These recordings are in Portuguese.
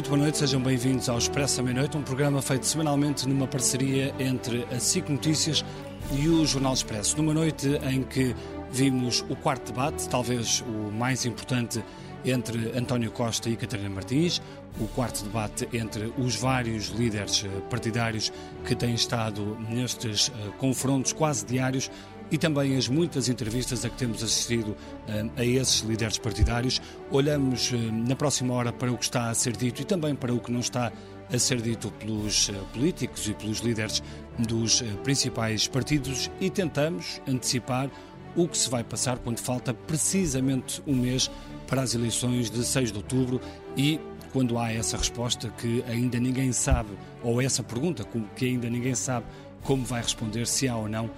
Muito boa noite, sejam bem-vindos ao Expresso à Meia-Noite, um programa feito semanalmente numa parceria entre a SIC Notícias e o Jornal Expresso. Numa noite em que vimos o quarto debate, talvez o mais importante entre António Costa e Catarina Martins, o quarto debate entre os vários líderes partidários que têm estado nestes uh, confrontos quase diários e também as muitas entrevistas a que temos assistido eh, a esses líderes partidários. Olhamos eh, na próxima hora para o que está a ser dito e também para o que não está a ser dito pelos eh, políticos e pelos líderes dos principais partidos e tentamos antecipar o que se vai passar quando falta precisamente um mês para as eleições de 6 de outubro e quando há essa resposta que ainda ninguém sabe, ou essa pergunta que ainda ninguém sabe como vai responder, se há ou não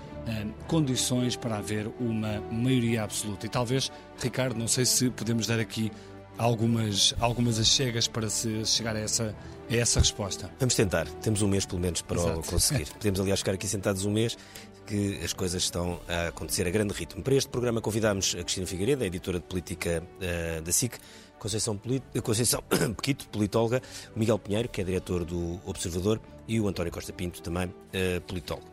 condições para haver uma maioria absoluta. E talvez, Ricardo, não sei se podemos dar aqui algumas, algumas achegas para se chegar a essa, a essa resposta. Vamos tentar. Temos um mês, pelo menos, para Exato. o conseguir. Podemos, aliás, ficar aqui sentados um mês que as coisas estão a acontecer a grande ritmo. Para este programa convidámos a Cristina Figueiredo, a editora de política uh, da SIC, Conceição, Polit... Conceição Pequito, politóloga, o Miguel Pinheiro, que é diretor do Observador, e o António Costa Pinto, também uh, politólogo.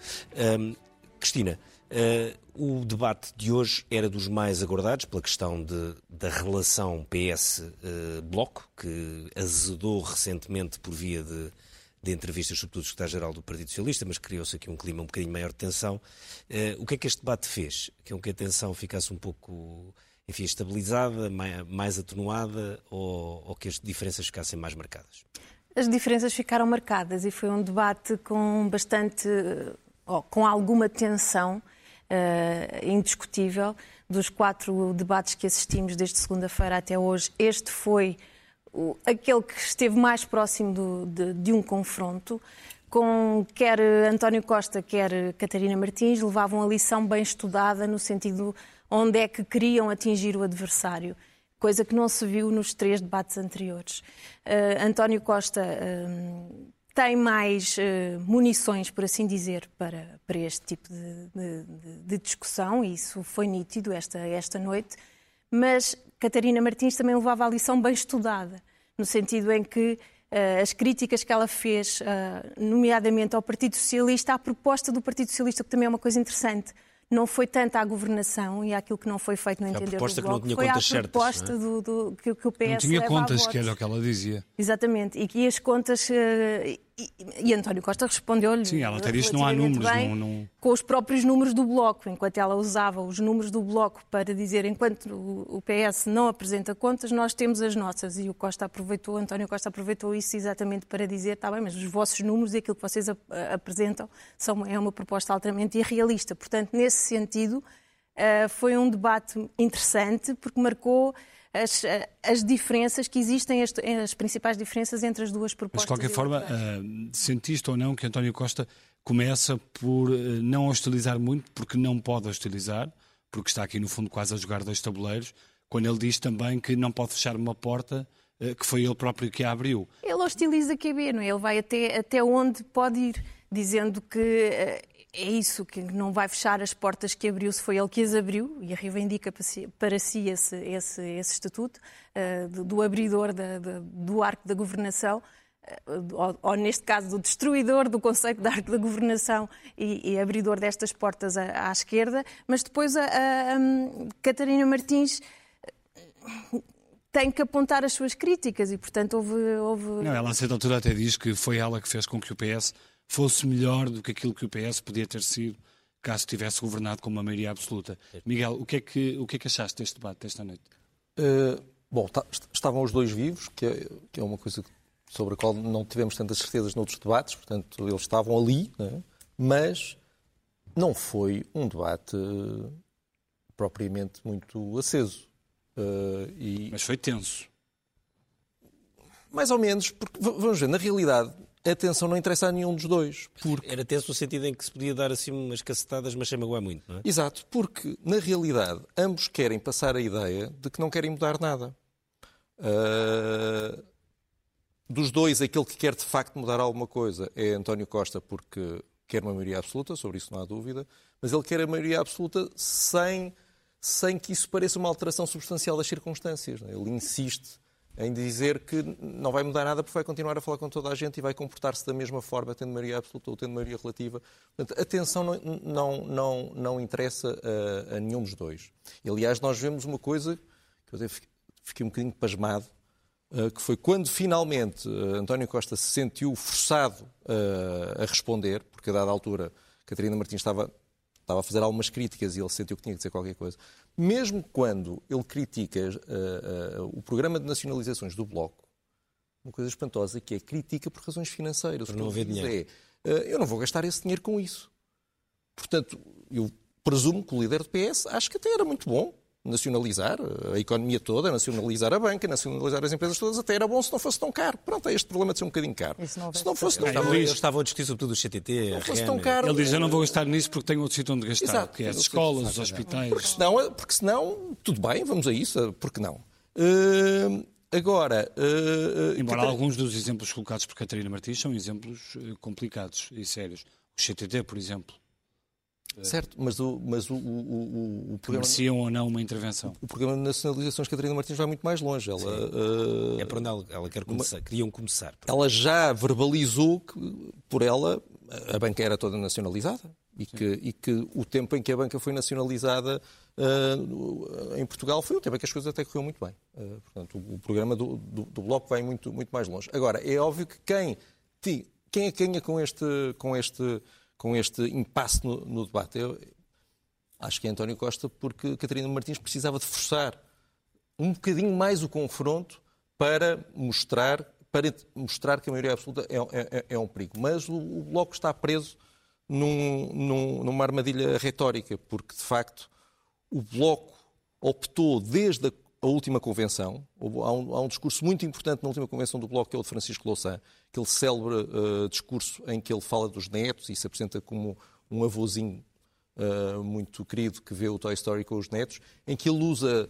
Um, Cristina, uh, o debate de hoje era dos mais aguardados pela questão de, da relação PS-Bloco, uh, que azedou recentemente por via de, de entrevistas, sobretudo do secretário-geral do Partido Socialista, mas criou-se aqui um clima um bocadinho maior de tensão. Uh, o que é que este debate fez? Que, que a tensão ficasse um pouco enfim, estabilizada, mais, mais atenuada ou, ou que as diferenças ficassem mais marcadas? As diferenças ficaram marcadas e foi um debate com bastante com alguma tensão uh, indiscutível. Dos quatro debates que assistimos desde segunda-feira até hoje, este foi o, aquele que esteve mais próximo do, de, de um confronto com quer António Costa, quer Catarina Martins, levavam a lição bem estudada no sentido onde é que queriam atingir o adversário, coisa que não se viu nos três debates anteriores. Uh, António Costa uh, tem mais uh, munições, por assim dizer, para, para este tipo de, de, de, discussão, e isso foi nítido esta, esta noite, mas Catarina Martins também levava a lição bem estudada, no sentido em que uh, as críticas que ela fez, uh, nomeadamente ao Partido Socialista, à proposta do Partido Socialista, que também é uma coisa interessante, não foi tanto à governação e àquilo que não foi feito no entender do Bloco, foi à proposta certas, é? do, do, que, que o PS Não tinha contas, que era o que ela dizia. Exatamente, e que as contas... E, e, António Costa respondeu-lhe. Sim, ela até disse não há números. Bem, não, não... Com os próprios números do Bloco, enquanto ela usava os números do Bloco para dizer enquanto o, PS não apresenta contas, nós temos as nossas. E o Costa aproveitou, António Costa aproveitou isso exatamente para dizer, está bem, mas os vossos números e aquilo que vocês ap apresentam são, é uma proposta altamente irrealista. Portanto, nesse sentido, uh, foi um debate interessante, porque marcou as, as diferenças que existem, as, as, principais diferenças entre as duas propostas. Mas, de qualquer forma, uh, sentiste ou não que António Costa começa por uh, não hostilizar muito, porque não pode hostilizar, porque está aqui, no fundo, quase a jogar dois tabuleiros, quando ele diz também que não pode fechar uma porta que foi ele próprio que a abriu. Ele hostiliza QB, não é? Ele vai até, até onde pode ir, dizendo que é isso, que não vai fechar as portas que abriu, se foi ele que as abriu, e reivindica para si, esse, esse, esse, estatuto uh, do, do, abridor da, da, do arco da governação, uh, ou, ou, neste caso do destruidor do conceito de arco da governação e, e abridor destas portas à, à esquerda, mas depois a, a, a Catarina Martins eh, tem que apontar as suas críticas e, portanto, houve. houve... Não, ela a certa altura até diz que foi ela que fez com que o PS fosse melhor do que aquilo que o PS podia ter sido caso tivesse governado com uma maioria absoluta. Miguel, o que é que, o que, é que achaste deste debate desta noite? Uh, bom, tá, estavam os dois vivos, que é, que é uma coisa sobre a qual não tivemos tantas certezas noutros debates, portanto, eles estavam ali, né? mas não foi um debate propriamente muito aceso. Uh, e... Mas foi tenso. Mais ou menos, porque, vamos ver, na realidade, a tensão não interessa a nenhum dos dois. Porque... Era tenso no sentido em que se podia dar assim umas cacetadas, mas sem magoar muito, não é? Exato, porque na realidade ambos querem passar a ideia de que não querem mudar nada. Uh... Dos dois, aquele que quer de facto mudar alguma coisa é António Costa, porque quer uma maioria absoluta, sobre isso não há dúvida, mas ele quer a maioria absoluta sem, sem que isso pareça uma alteração substancial das circunstâncias. É? Ele insiste em dizer que não vai mudar nada porque vai continuar a falar com toda a gente e vai comportar-se da mesma forma, tendo maioria absoluta ou tendo maioria relativa. Portanto, a tensão não, não, não, não interessa a, a nenhum dos dois. E, aliás, nós vemos uma coisa que eu fiquei um bocadinho pasmado, eh, que foi quando finalmente eh, António Costa se sentiu forçado eh, a responder, porque a dada altura Catarina Martins estava, estava a fazer algumas críticas e ele sentiu que tinha que dizer qualquer coisa. Mesmo quando ele critica uh, uh, o programa de nacionalizações do Bloco, uma coisa espantosa que é critica por razões financeiras. Por não haver dinheiro. É, uh, eu não vou gastar esse dinheiro com isso. Portanto, eu presumo que o líder do PS acho que até era muito bom nacionalizar a economia toda, nacionalizar a banca, nacionalizar as empresas todas, até era bom se não fosse tão caro. Pronto, é este problema de ser um bocadinho caro. Não se não fosse tão caro. Eles estavam a discutir sobretudo o CTT, não fosse tão caro. Ele diz, eu não vou gastar nisso porque tenho outro sítio onde gastar, Exato. que é as escolas, os hospitais. Porque senão, porque senão, tudo bem, vamos a isso, porque não? Uh, agora... Uh, Embora alguns dos exemplos colocados por Catarina Martins são exemplos complicados e sérios. O CTT, por exemplo. Certo, mas o, mas o, o, o, programa... Mereciam ou não uma intervenção? O programa de nacionalizações Catarina Martins vai muito mais longe. Ela, uh... É para onde ela, ela quer começar, uma... queriam começar. Ela já verbalizou que, por ela, a banca era toda nacionalizada e que, e que, o tempo em que a banca foi nacionalizada uh, em Portugal foi o tempo em que as coisas até correram muito bem. Uh, portanto, o, o programa do, do, do, Bloco vai muito, muito mais longe. Agora, é óbvio que quem, quem é que ganha com este, com este com este impasse no, no debate. Eu acho que é António Costa, porque Catarina Martins precisava de forçar um bocadinho mais o confronto para mostrar, para mostrar que a maioria absoluta é, é, é um perigo. Mas o, o Bloco está preso num, num, numa armadilha retórica, porque de facto o Bloco optou desde a a última convenção. Há um, há um, discurso muito importante na última convenção do Bloco, que é o de Francisco Louçã, aquele célebre uh, discurso em que ele fala dos netos e se apresenta como um avôzinho uh, muito querido que vê o Toy Story com os netos, em que ele usa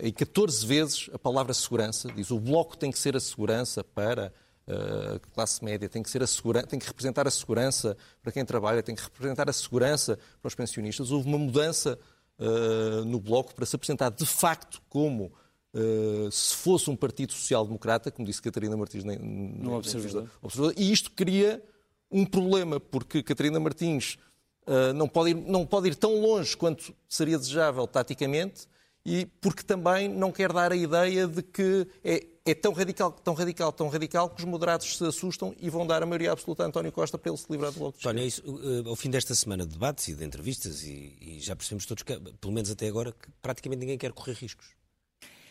em 14 vezes a palavra segurança, diz o Bloco tem que ser a segurança para a classe média, tem que, ser a segurança, tem que representar a segurança para quem trabalha, tem que representar a segurança para os pensionistas. Houve uma mudança uh, no Bloco para se apresentar de facto como uh, se fosse um partido social-democrata, como disse Catarina Martins no observador. observador. E isto cria um problema, porque Catarina Martins uh, não, pode ir, não pode ir tão longe quanto seria desejável taticamente, e porque também não quer dar a ideia de que é, é, tão radical, tão radical, tão radical que os moderados se assustam e vão dar a maioria absoluta a António Costa para ele se livrar do Bloco de António, é isso, uh, ao fim desta semana de debates e de entrevistas, e, e, já percebemos todos, que, pelo menos até agora, que praticamente ninguém quer correr riscos.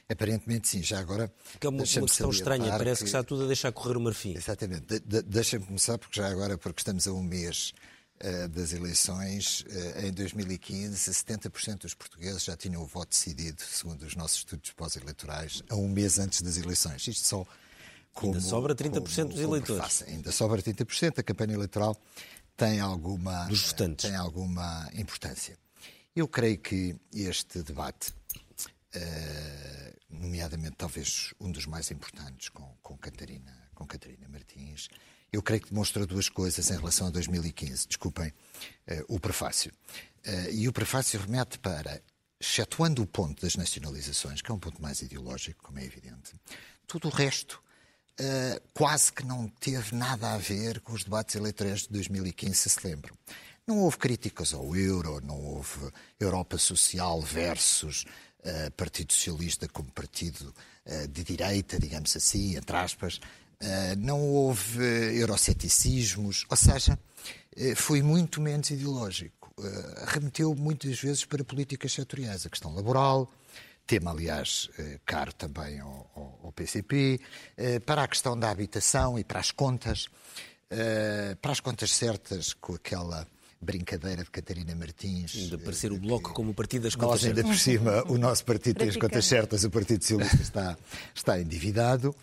Aparentemente sim, já agora. Que é uma, uma questão estranha, parece que... que está tudo a deixar correr o marfim. Exatamente. De, de, Deixa-me começar, porque já agora, porque estamos a um mês uh, das eleições, uh, em 2015, 70% dos portugueses já tinham o voto decidido, segundo os nossos estudos pós-eleitorais, a um mês antes das eleições. Isto só. Como, ainda sobra 30% como, dos eleitores. Ainda sobra 30%. A campanha eleitoral tem alguma, dos votantes. tem alguma importância. Eu creio que este debate uh, nomeadamente talvez um dos mais importantes com, com, Catarina, com Catarina Martins. Eu creio que demonstra duas coisas em relação a 2015. Desculpem uh, o prefácio. Uh, e o prefácio remete para, excetuando o ponto das nacionalizações, que é um ponto mais ideológico, como é evidente, tudo o resto uh, quase que não teve nada a ver com os debates eleitorais de 2015, se se lembram. Não houve críticas ao euro, não houve Europa Social versus uh, Partido Socialista como partido uh, de direita, digamos assim, entre aspas. Uh, não houve euroceticismos, ou seja, foi muito menos ideológico. remeteu muitas vezes para políticas setoriais, a questão laboral, tema, aliás, caro também ao, ao, PCP, para a questão da habitação e para as contas, para as contas certas, com aquela brincadeira de Catarina Martins. De aparecer o Bloco como o partido das contas nós, ainda por cima, o nosso partido tem as contas certas, o Partido Socialista está, está endividado.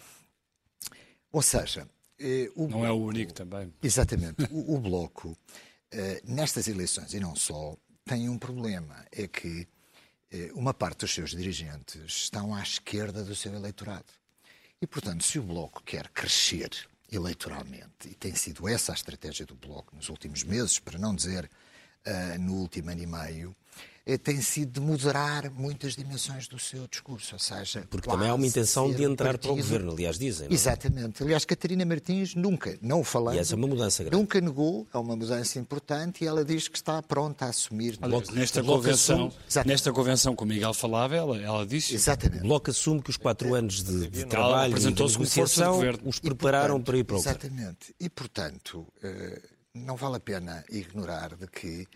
Ou seja... Eh, o não é o único também. Exatamente. o, o Bloco, eh, nestas eleições, e não só, tem um problema. É que eh, uma parte dos seus dirigentes estão à esquerda do seu eleitorado. E, portanto, se o Bloco quer crescer eleitoralmente, e tem sido essa a estratégia do Bloco nos últimos meses, para não dizer uh, no último ano e meio, tem sido de moderar muitas dimensões do seu discurso, ou seja... Porque também há uma intenção de entrar um para o governo, aliás, dizem. Não? É? Exatamente. Aliás, Catarina Martins nunca, não falando... E essa é uma mudança grande. Nunca negou, é uma mudança importante e ela diz que está pronta a assumir... Nesta, convenção, nesta convenção que o Miguel falava, ela, ela disse... Exatamente. O Bloco assume que os quatro anos de, de trabalho e de negociação os prepararam portanto, para ir para o Exatamente. E, portanto, eh, não vale a pena ignorar de que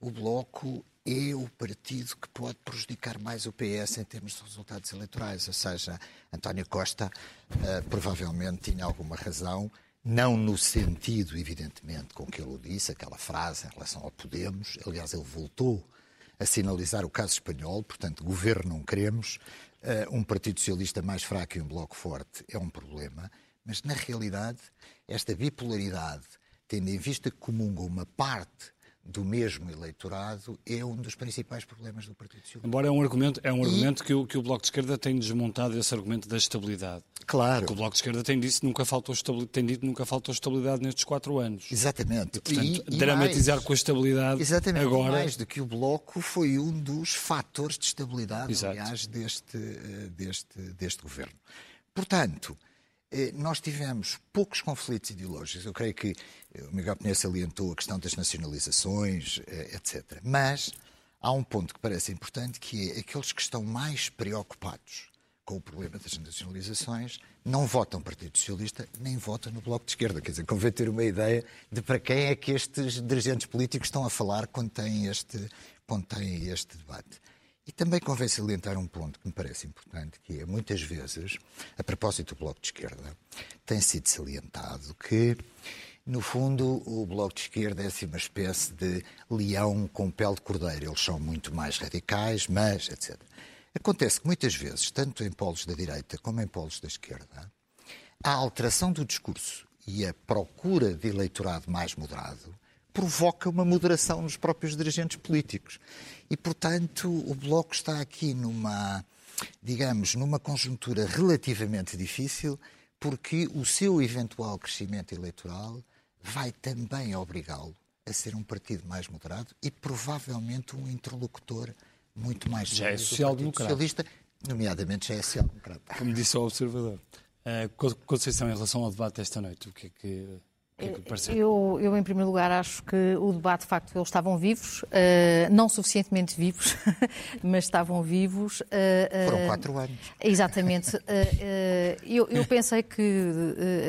o Bloco é o partido que pode prejudicar mais o PS em termos de resultados eleitorais. Ou seja, António Costa uh, provavelmente tinha alguma razão, não no sentido, evidentemente, com que ele o disse, aquela frase em relação ao Podemos. Aliás, ele voltou a sinalizar o caso espanhol, portanto, governo não queremos. Uh, um Partido Socialista mais fraco e um Bloco forte é um problema, mas na realidade, esta bipolaridade, tendo em vista que comungam uma parte do mesmo eleitorado é um dos principais problemas do Partido Socialista. Embora é um argumento, é um argumento que, o, que o Bloco de Esquerda tem desmontado esse argumento da estabilidade. Claro. Porque o Bloco de Esquerda tem, dito nunca faltou tem dito nunca faltou estabilidade nestes quatro anos. Exatamente. E, portanto, e, dramatizar mais, com a estabilidade exatamente, agora... mais do que o Bloco foi um dos fatores de estabilidade, Exato. aliás, deste, eh, deste, deste governo. Portanto, nós tivemos poucos conflitos ideológicos. Eu creio que eh, o Miguel Pinheiro salientou a questão das nacionalizações, eh, etc. Mas há um ponto que parece importante, que é aqueles que estão mais preocupados com o problema das nacionalizações não votam no Partido Socialista nem votam no Bloco de Esquerda. Quer dizer, convém ter uma ideia de para quem é que estes dirigentes políticos estão a falar quando têm este, quando têm este debate. E também convém salientar um ponto que me parece importante, que é, muitas vezes, a propósito do Bloco de Esquerda, tem sido salientado que, no fundo, o Bloco de Esquerda é assim uma espécie de leão com pele de cordeiro. Eles são muito mais radicais, mas, etc. Acontece que, muitas vezes, tanto em polos da direita como em polos da esquerda, a alteração do discurso e a procura de eleitorado mais moderado provoca uma moderação nos próprios dirigentes políticos. E, portanto, o Bloco está aqui numa, digamos, numa conjuntura relativamente difícil, porque o seu eventual crescimento eleitoral vai também obrigá-lo a ser um partido mais moderado e provavelmente um interlocutor muito mais já é social-democrata. socialista, nomeadamente já é social-democrata. Como disse o observador. Uh, Conceição, em relação ao debate desta noite, o que é que que é que eu, eu, em primeiro lugar, acho que o debate, de facto, eles estavam vivos, uh, não suficientemente vivos, mas estavam vivos. Uh, Foram quatro anos. Exatamente. eu, eu, pensei que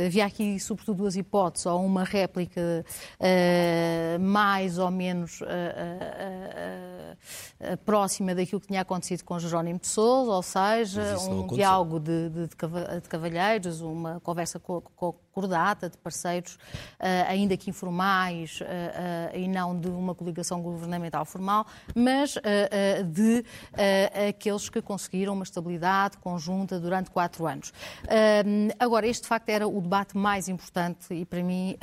havia aqui, sobretudo, duas hipóteses, ou uma réplica mais ou menos próxima daquilo que tinha acontecido com Jerónimo de Sousa, ou seja, um diálogo de, de, de, cavalheiros, uma conversa cordata de parceiros uh, ainda que informais uh, uh, e não de uma coligação governamental formal, mas de aqueles que conseguiram uma estabilidade conjunta durante quatro anos. agora, este de facto era o debate mais importante e para mim,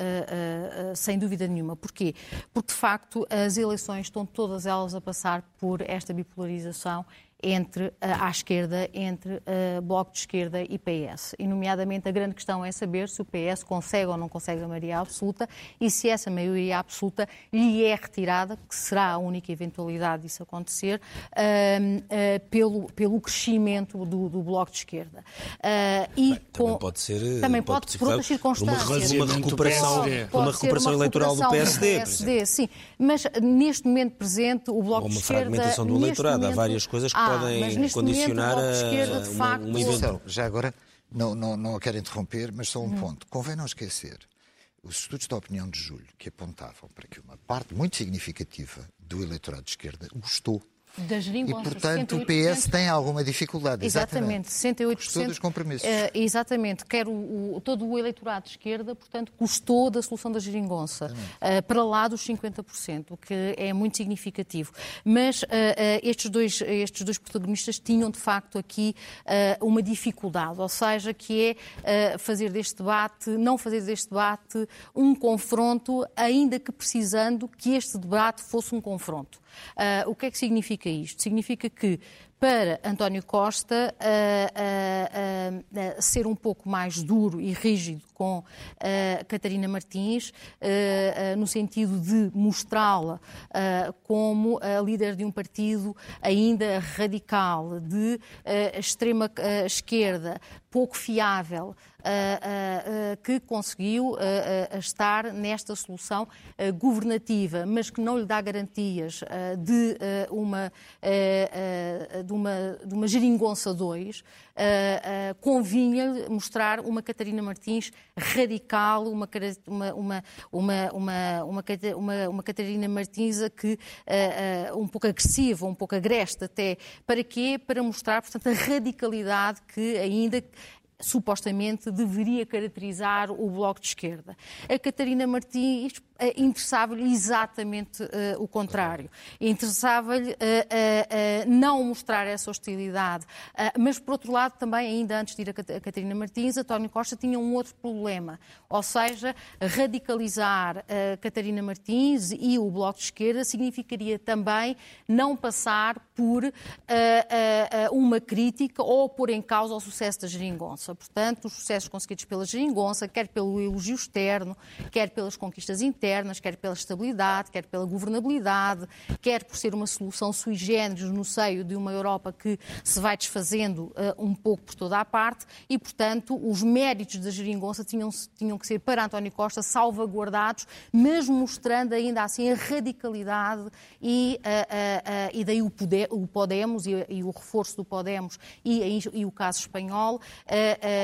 sem dúvida nenhuma. Porquê? Porque de facto as eleições estão todas elas a passar por esta bipolarização entre à esquerda entre uh, Bloco de Esquerda e PS. E, nomeadamente, a grande questão é saber se o PS consegue ou não consegue a maioria absoluta e se essa maioria absoluta lhe é retirada, que será a única eventualidade disso acontecer, uh, uh, pelo, pelo crescimento do, do Bloco de Esquerda. e Bem, também pode ser também pode, pode ser, por outras circunstâncias. Uma, uma recuperação, uma recuperação eleitoral do PSD. Do PSD sim. Mas neste momento presente, o Bloco de Esquerda. Uma fragmentação do eleitorado. Momento, Há várias coisas que ah, podem condicionar momento, a, esquerda, de facto, uma, uma Já agora, não, não, não a quero interromper, mas só um hum. ponto. Convém não esquecer os estudos da opinião de julho que apontavam para que uma parte muito significativa do eleitorado de esquerda gostou das E, portanto, o PS tem alguma dificuldade. Exatamente, exatamente 68%. Custou dos compromissos. Uh, exatamente. Quer o, o, todo o eleitorado de esquerda, portanto, custou da solução da geringonça, uh, para lá dos 50%, o que é muito significativo. Mas uh, estes, dois, estes dois protagonistas tinham, de facto, aqui uma dificuldade, ou seja, que é fazer deste debate, não fazer deste debate um confronto, ainda que precisando que este debate fosse um confronto. Uh, o que é que significa isto? Significa que para António Costa ser um pouco mais duro e rígido com Catarina Martins, no sentido de mostrá-la como a líder de um partido ainda radical, de extrema esquerda, pouco fiável, que conseguiu estar nesta solução governativa, mas que não lhe dá garantias de uma, de uma, de uma geringonça 2, convinha mostrar uma Catarina Martins radical, uma, uma, uma, uma, uma, uma, uma Catarina Martins que um pouco agressiva, um pouco agreste até. Para quê? Para mostrar, portanto, a radicalidade que ainda supostamente deveria caracterizar o Bloco de Esquerda. A Catarina Martins eh, interessava-lhe exatamente uh, o contrário. Interessava-lhe uh, não mostrar essa hostilidade. mas, por outro lado, também, ainda antes de ir a Catarina Martins, António Costa tinha um outro problema, ou seja, radicalizar Catarina Martins e o Bloco de Esquerda significaria também não passar por uma crítica ou pôr em causa o sucesso da geringonça. Portanto, os sucessos conseguidos pela geringonça, quer pelo elogio externo, quer pelas conquistas internas, quer pela estabilidade, quer pela governabilidade, quer por ser uma solução sui generis no seio de uma Europa que se vai desfazendo uh, um pouco por toda a parte e, portanto, os méritos da geringonça tinham, tinham que ser para António Costa salvaguardados, mas mostrando ainda assim a radicalidade e, uh, uh, e daí o, poder, o Podemos e, e, o reforço do Podemos e, e o caso espanhol,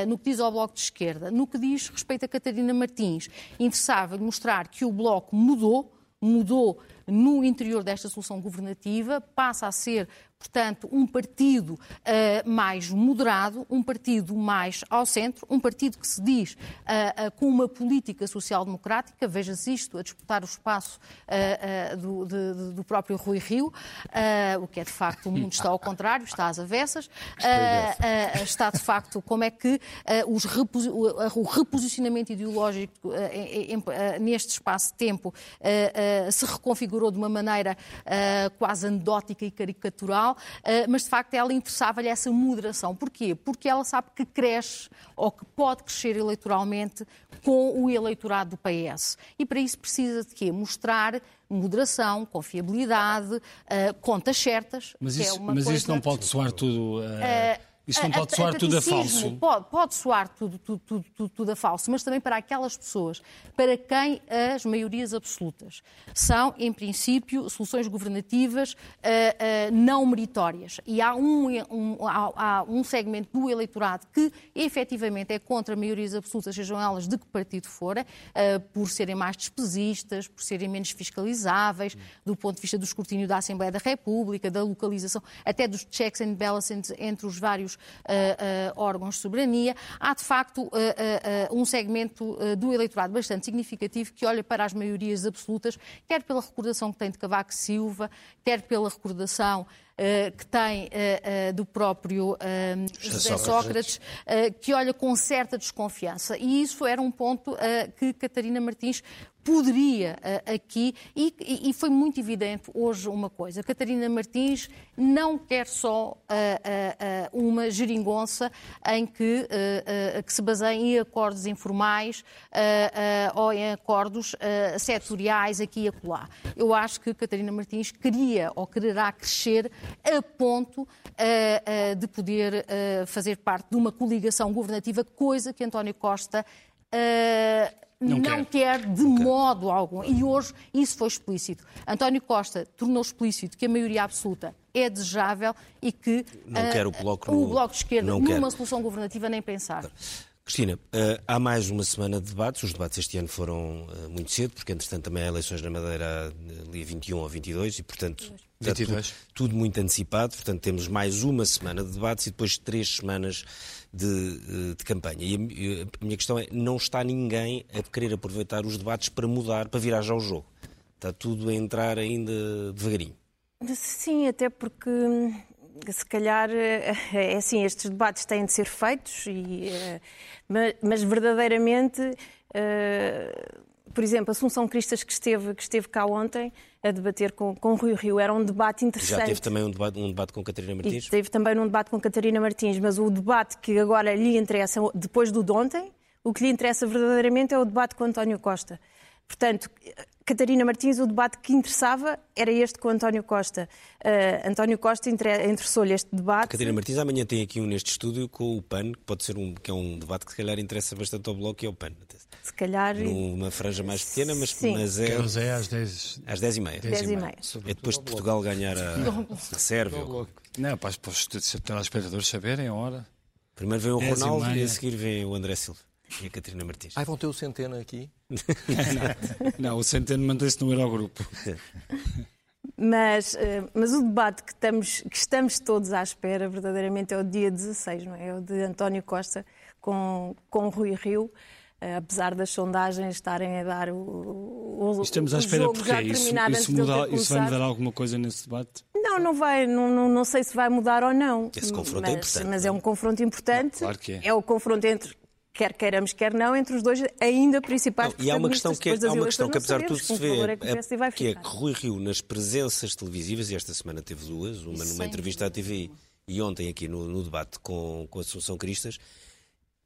no que diz ao Bloco de Esquerda. No que diz respeito a Catarina Martins, interessava mostrar que o Bloco mudou, mudou no interior desta solução governativa, passa a ser portanto, um partido uh, mais moderado, um partido mais ao centro, um partido que se diz uh, uh, com uma política social-democrática, veja-se isto, a disputar o espaço do, de, do, próprio Rui Rio, o que é de facto, o mundo está ao contrário, está às avessas, está de facto como é que os o reposicionamento ideológico neste espaço de tempo se reconfigurou de uma maneira quase anedótica e caricatural, eh, mas de facto ela interessava-lhe essa moderação. Porquê? Porque ela sabe que cresce ou que pode crescer eleitoralmente com o eleitorado do PS. E para isso precisa de quê? Mostrar moderação, confiabilidade, uh, contas certas. Mas é isso, é mas isso não pode soar tudo. Uh... Isso não pode soar tudo a falso. Pode, pode soar tudo, tudo, tudo, tudo, tudo, a falso, mas também para aquelas pessoas para quem as maiorias absolutas são, em princípio, soluções governativas uh, uh, não meritórias. E há um, um, há, há um segmento do eleitorado que efetivamente é contra maiorias absolutas, sejam elas de que partido forem, uh, por serem mais despesistas, por serem menos fiscalizáveis, do ponto de vista do escrutínio da Assembleia da República, da localização, até dos checks and balances entre os vários uh, órgãos de soberania. Há, de facto, um segmento do eleitorado bastante significativo que olha para as maiorias absolutas, quer pela recordação que tem de Cavaco Silva, quer pela recordação que tem uh, uh, do próprio José Sócrates, que olha com certa desconfiança. E isso era um ponto que Catarina Martins poderia aqui, e, e, foi muito evidente hoje uma coisa: Catarina Martins não quer só uh, uh, uma geringonça em que, que se baseie em acordos informais ou em acordos setoriais aqui e acolá. Eu acho que Catarina Martins queria ou quererá crescer a ponto de poder fazer parte de uma coligação governativa, coisa que António Costa não, não quer. quer. de não modo quer. algum. E hoje isso foi explícito. António Costa tornou explícito que a maioria absoluta é desejável e que não uh, quer o, bloco, o Bloco de Esquerda, numa quer. solução governativa, nem pensar. Cristina, uh, há mais uma semana de debates. Os debates este ano foram uh, muito cedo, porque entretanto também há eleições na Madeira dia 21 ou 22 e, portanto, 22. Tudo, tudo, muito antecipado. Portanto, temos mais uma semana de debates e depois três semanas de, eh, de campanha. E a, a, minha questão é: não está ninguém a querer aproveitar os debates para mudar, para virar já o jogo? Está tudo a entrar ainda devagarinho? Sim, até porque se calhar é assim, estes debates têm de ser feitos, e, mas, mas verdadeiramente por exemplo, Assunção Cristas, que esteve, que esteve cá ontem a debater com, com Rui Rio, era um debate interessante. Já teve também um debate, um debate com Catarina Martins? E teve também um debate com Catarina Martins, mas o debate que agora lhe interessa, depois do de ontem, o que lhe interessa verdadeiramente é o debate com António Costa. Portanto, Catarina Martins, o debate que interessava era este com António Costa. Uh, António Costa interessou-lhe este debate. Catarina Martins amanhã tem aqui um neste estúdio com o PAN, que pode ser um, que é um debate que se calhar interessa bastante ao Bloco, que é o PAN. Se calhar... Numa franja mais pequena, mas, mas é... Mas é às 10... Às 10 e meia. 10 e meia. É depois de Portugal ganhar a, a Sérvia. Não, para, para os telespectadores saberem a hora. Primeiro vem o Ronaldo e, e a seguir vem o André Silva. E a Catarina Martins. Ai, vão ter o Centeno aqui? não, não, o Centeno mantém-se no Eurogrupo. Mas, eh, mas o debate que estamos, que estamos todos à espera, verdadeiramente, é o dia 16, não é? É o de António Costa com, com Rui Rio. Uh, apesar das sondagens estarem a dar o, o Estamos à espera porque é isso, isso, muda, isso vai mudar alguma coisa nesse debate? Não, não vai, não, não, não sei se vai mudar ou não. Esse confronto é mas, é importante. Mas é um confronto importante. Não, claro que é. é o confronto entre quer queiramos, quer não, entre os dois ainda principais não, E há uma questão que, é, há uma questão que apesar de tudo se vê, é que, que é que Rui Rio, nas presenças televisivas, e esta semana teve duas, uma numa entrevista à TV e ontem aqui no, no debate com, com a Assunção Cristas,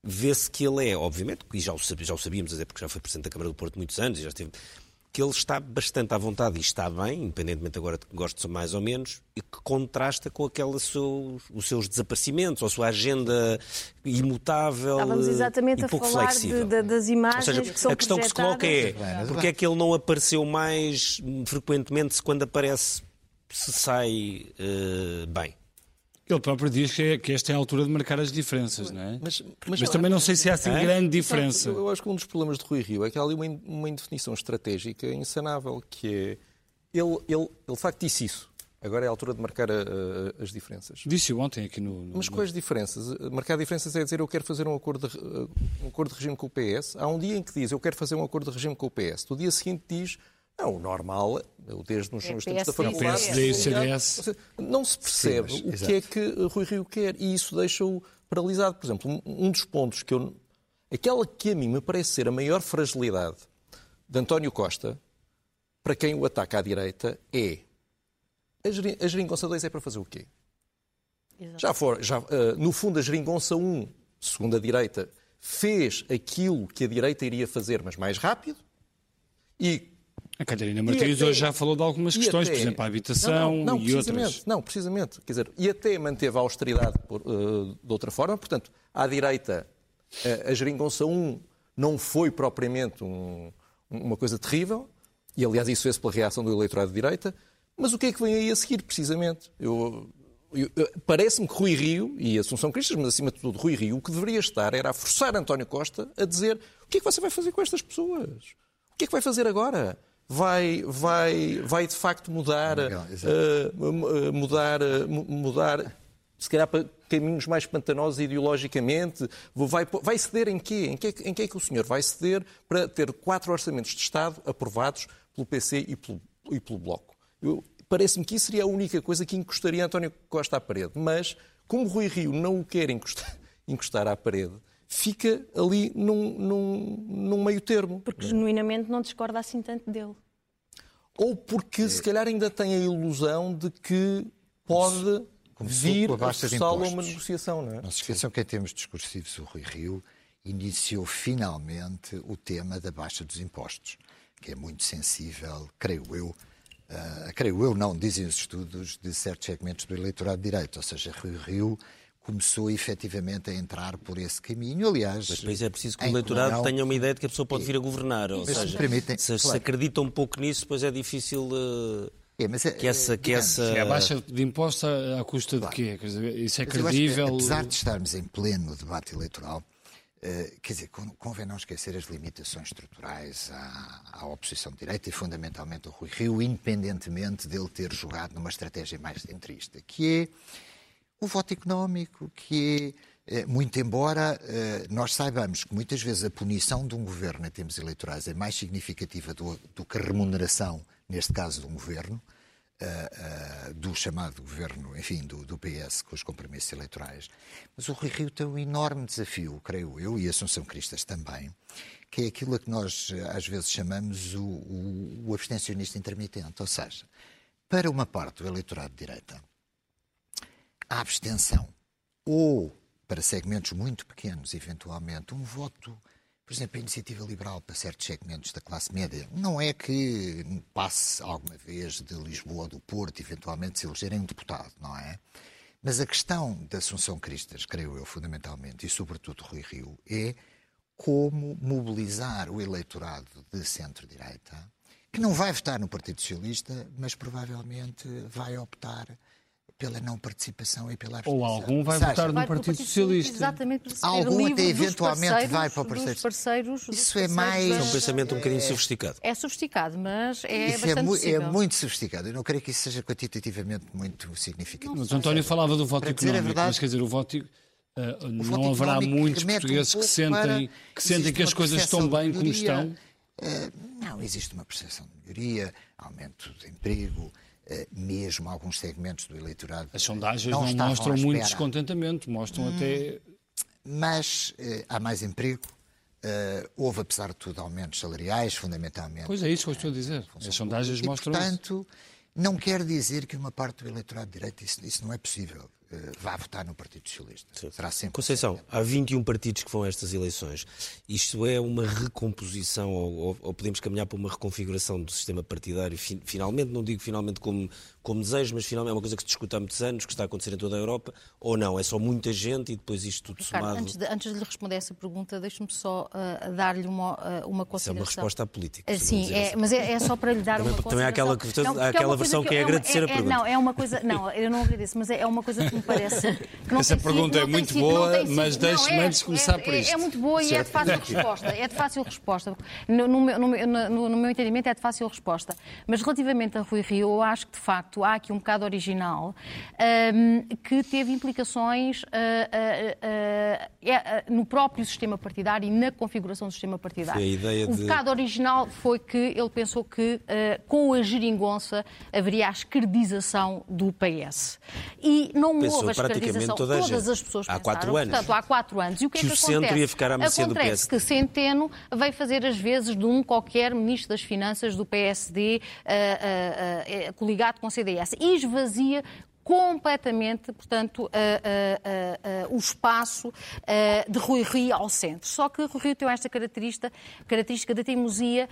vê-se que ele é, obviamente, e já o, já o sabíamos, até porque já foi Presidente da Câmara do Porto muitos anos, e já esteve que ele está bastante à vontade e está bem, independentemente agora de que goste mais ou menos, e que contrasta com aquela seu, os seus desaparecimentos, ou a sua agenda imutável Estávamos exatamente e pouco a falar flexível. De, de, das imagens ou seja, que são A questão que se coloca é, porque é que ele não apareceu mais frequentemente se quando aparece se sai uh, bem? Ele próprio diz que, é, que esta é a altura de marcar as diferenças, não é? Mas, mas, mas também não sei se há assim é? grande diferença. Eu acho que um dos problemas de Rui Rio é que há ali uma, uma indefinição estratégica insanável, que é... Ele, ele, ele de facto disse isso. Agora é a altura de marcar a, a, as diferenças. Disse ontem aqui no, no... Mas quais diferenças? Marcar diferenças é dizer eu quero fazer um acordo, de, um acordo de regime com o PS. Há um dia em que diz eu quero fazer um acordo de regime com o PS. No dia seguinte diz não, o normal, desde nos, nos tempos da faculdade. PSD e CDS. Não se percebe Sim, mas, o que é que Rui Rio quer e isso deixa-o paralisado. Por exemplo, um dos pontos que eu. Aquela que a mim me parece ser a maior fragilidade de António Costa, para quem o ataca à direita, é. A geringonça 2 é para fazer o quê? Exato. Já for, já, uh, no fundo, a geringonça 1, segundo a direita, fez aquilo que a direita iria fazer, mas mais rápido. E a Catarina Martins até, hoje já falou de algumas questões, até, por exemplo, a habitação não, não, não, e outras. Não, precisamente. Quer dizer, e até manteve a austeridade por, uh, de outra forma. Portanto, à direita, uh, a Geringonça 1 não foi propriamente um, uma coisa terrível, e aliás isso fez pela reação do eleitorado de direita. Mas o que é que vem aí a seguir, precisamente? Eu, Parece-me que Rui Rio, e Assunção Cristas, mas acima de tudo Rui Rio, o que deveria estar era a forçar António Costa a dizer o que é que você vai fazer com estas pessoas? O que é que vai fazer agora? Vai, vai, vai de facto mudar, uh, mudar, uh, mudar, se calhar para caminhos mais pantanosos ideologicamente, vai, vai ceder em quê? Em que, em que é que o senhor vai ceder para ter quatro orçamentos de Estado aprovados pelo PC e pelo, e pelo Bloco? Parece-me que isso seria a única coisa que encostaria António Costa à parede, mas como Rui Rio não o quer encostar, encostar à parede, fica ali num, num, num meio termo. Porque genuinamente não discorda assim tanto dele. Ou porque se calhar ainda tem a ilusão de que pode vir a forçá-lo a uma negociação. Não, é? não se esqueçam que em termos discursivos o Rui Rio iniciou finalmente o tema da baixa dos impostos, que é muito sensível, creio eu, uh, creio eu não, dizem os estudos, de certos segmentos do eleitorado de direito, ou seja, Rui Rio começou efetivamente a entrar por esse caminho. Aliás, mas depois é preciso que o eleitorado não... tenha uma ideia de que a pessoa pode vir a governar. Ou seja, permitem... se, claro. se acredita um pouco nisso, depois é difícil. Uh... É, mas, que essa, que essa... É a baixa de imposto à custa claro. de quê? Quer dizer, isso é mas credível? Que, apesar de estarmos em pleno debate eleitoral, uh, quer dizer, convém não esquecer as limitações estruturais à, à, oposição de direita e fundamentalmente ao Rui Rio, independentemente dele ter jogado numa estratégia mais centrista, que é o voto económico, que é, muito embora eh, nós saibamos que muitas vezes a punição de um governo em termos eleitorais é mais significativa do, do que a remuneração, neste caso, de um governo, uh, uh, do chamado governo, enfim, do, do, PS, com os compromissos eleitorais. Mas o Rui Rio tem um enorme desafio, creio eu, e Assunção Cristas também, que é aquilo a que nós às vezes chamamos o, o, o abstencionista intermitente. Ou seja, para uma parte do eleitorado de direita, a abstenção ou para segmentos muito pequenos, eventualmente, um voto, por exemplo, a iniciativa liberal para certos segmentos da classe média, não é que passe alguma vez de Lisboa ou do Porto, eventualmente, se elegerem um deputado, não é? Mas a questão da Assunção Cristas, creio eu, fundamentalmente, e sobretudo Rui Rio, é como mobilizar o eleitorado de centro-direita, que não vai votar no Partido Socialista, mas provavelmente vai optar pela não participação e pela abstenção. Ou algum vai votar no Partido Socialista. Exatamente, algum até eventualmente vai para o Partido parceiros, Isso é mais... É um pensamento um bocadinho sofisticado. É sofisticado, mas é isso é bastante é, é, muito sofisticado. Eu não creio que isso seja quantitativamente muito significativo. Mas António falava do voto económico, verdade, mas quer dizer, o voto... Uh, não haverá muitos portugueses um que sentem, que, sentem que as coisas estão bem como estão? Uh, não, existe uma percepção de melhoria, aumento de emprego, mesmo alguns segmentos do eleitorado. As sondagens não, não mostram muito descontentamento, mostram hum, até. Mas há mais emprego, houve, apesar de tudo, aumentos salariais, fundamentalmente. Pois é isso que eu estou a dizer. As sondagens mostram portanto, isso. não quer dizer que uma parte do eleitorado de direita, isso, isso não é possível. Eh, vá votar no Partido Socialista. Sim. Será sempre. Conceição, há 21 partidos que vão a estas eleições. Isto é uma recomposição, ou, ou, podemos caminhar para uma reconfiguração do sistema partidário, finalmente, não digo finalmente como como desejo, mas finalmente é uma coisa que se discute há muitos anos, que está a acontecer em toda a Europa, ou não? É só muita gente e depois isto tudo Ricardo, somado? Antes de, antes de lhe responder essa pergunta, deixe-me só uh, dar-lhe uma, uh, uma consideração. Isso é uma resposta à política. Uh, sim, é, assim. mas é, é, só para lhe dar também, uma Também há aquela, não, há aquela é versão que, que é, é agradecer é, a pergunta. Não, é uma coisa, não, eu não agradeço, mas é, uma coisa que me parece... Que essa pergunta sido, é muito sido, boa, mas deixe-me antes começar por isto. É, muito boa e é de fácil resposta. É de fácil resposta. No, no, meu, no, no meu entendimento é de fácil resposta. Mas relativamente a Rui Rio, eu acho que de facto há aqui um bocado original, um, que teve implicações uh, uh, uh, no próprio sistema partidário e na configuração do sistema partidário. o de... bocado original foi que ele pensou que com a geringonça haveria a esquerdização do PS. E não pensou houve a esquerdização. Toda a Todas as pessoas há pensaram. quatro anos. Portanto, há quatro anos. E o que, que é que o centro acontece? ia ficar à mercê do PS. que Centeno veio fazer as vezes de um qualquer ministro das Finanças do PSD uh, uh, coligado com CDS e esvazia completamente, portanto, uh, uh, uh, o espaço de Rui Rio ao centro. Só que Rui Rio tem esta característica, característica da teimosia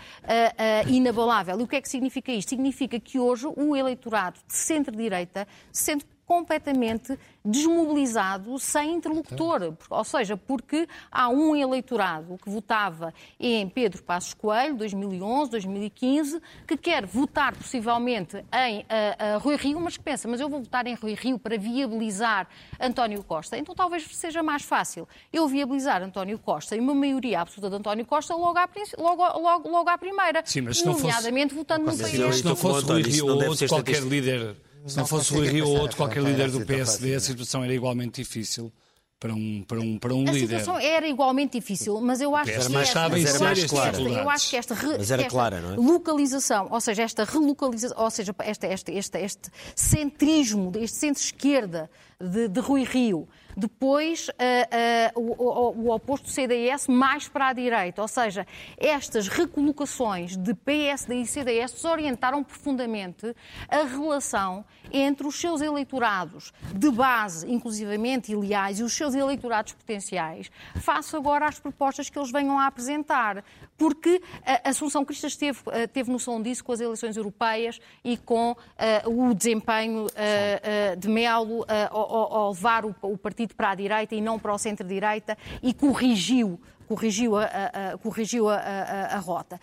inabalável. E o que é que significa isto? Significa que hoje o eleitorado de centro-direita se sente completamente desmobilizado, sem interlocutor. Ou seja, porque há um eleitorado que votava em Pedro Passos Coelho, 2011, 2015, que quer votar possivelmente em uh, uh, Rui Rio, mas que pensa, mas eu vou votar em Rui Rio para viabilizar António Costa. Então talvez seja mais fácil eu viabilizar António Costa e uma maioria absoluta de António Costa logo à, logo, logo, logo à primeira. Sim, mas se não nomeadamente fosse... votando no PS. Se não fosse Rui Rio ou outro qualquer líder se não, fosse o Rio ou outro qualquer líder do PSD, a situação era igualmente difícil para um, para um, para um a líder. A situação era igualmente difícil, mas eu acho que era mais, esta, mas era mais clara. Eu acho que esta, mas era clara, não é? localização, ou seja, esta relocalização, ou seja, este, este, este, este centrismo, este centro-esquerda de, de Rui Rio, depois, uh, uh, o, o, oposto do CDS mais para a direita. Ou seja, estas recolocações de PSD e CDS desorientaram profundamente a relação entre os seus eleitorados de base, inclusivamente, e leais, e os seus eleitorados potenciais, face agora às propostas que eles venham a apresentar. Porque a Assunção Cristas teve, eh, teve noção disso com as eleições europeias e com uh, o desempenho uh, de Melo ao, ao levar o, o partido para a direita e não para o centro-direita e corrigiu corrigiu a, a, a corrigiu a, a rota.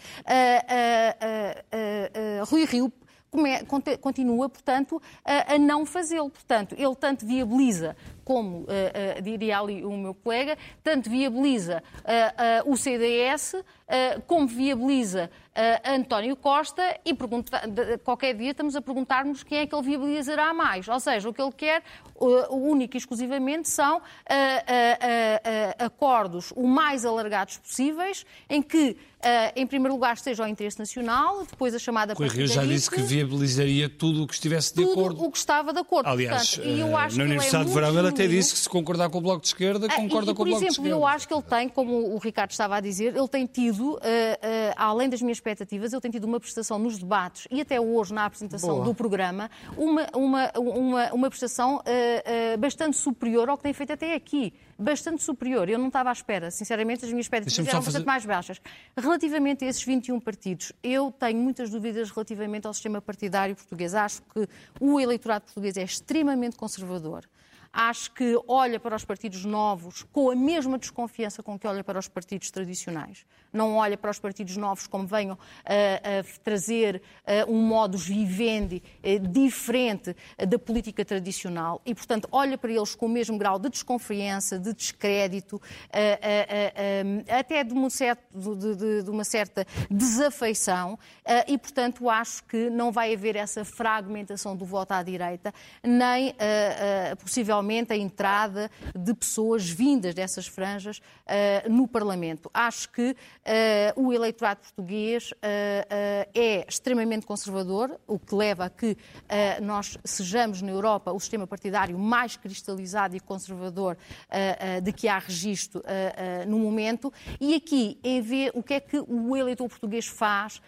Rui Rio continua, portanto, a, não fazê-lo. Portanto, ele tanto viabiliza como uh, uh, diria ali o meu colega, tanto viabiliza uh, o CDS como viabiliza António Costa e pergunta, qualquer dia estamos a perguntar-nos quem é que ele viabilizará mais. Ou seja, o que ele quer, o único e exclusivamente, são acordos o mais alargados possíveis, em que, em primeiro lugar, esteja o interesse nacional, depois a chamada O Rio já disse que viabilizaria tudo o que estivesse de tudo acordo. o que estava de acordo. Aliás, Portanto, acho na Universidade de Verão ele até disse que se concordar com o Bloco de Esquerda, ah, concorda e, com o Bloco exemplo, de Esquerda. Por exemplo, eu acho que ele tem, como o Ricardo estava a dizer, ele tem tido, uh, uh, além das minhas expectativas, ele tem tido uma prestação nos debates e até hoje na apresentação Boa. do programa, uma, uma, uma, uma prestação uh, bastante superior ao que tem feito até aqui bastante superior. Eu não estava à espera, sinceramente, as minhas expectativas eram fazer... bastante mais baixas. Relativamente a esses 21 partidos, eu tenho muitas dúvidas relativamente ao sistema partidário português. Acho que o eleitorado português é extremamente conservador acho que olha para os partidos novos com a mesma desconfiança com que olha para os partidos tradicionais. Não olha para os partidos novos como venham a, a trazer a, um modus vivendi a, diferente da política tradicional e, portanto, olha para eles com o mesmo grau de desconfiança, de descrédito, até de, um certo, de, de, de, uma certa desafeição e, portanto, acho que não vai haver essa fragmentação do voto à direita, nem possivelmente eventualmente a entrada de pessoas vindas dessas franjas uh, no Parlamento. Acho que uh, o eleitorado português uh, é extremamente conservador, o que leva a que nós sejamos na Europa o sistema partidário mais cristalizado e conservador de que há registro no momento. E aqui, em ver o que é que o eleitor português faz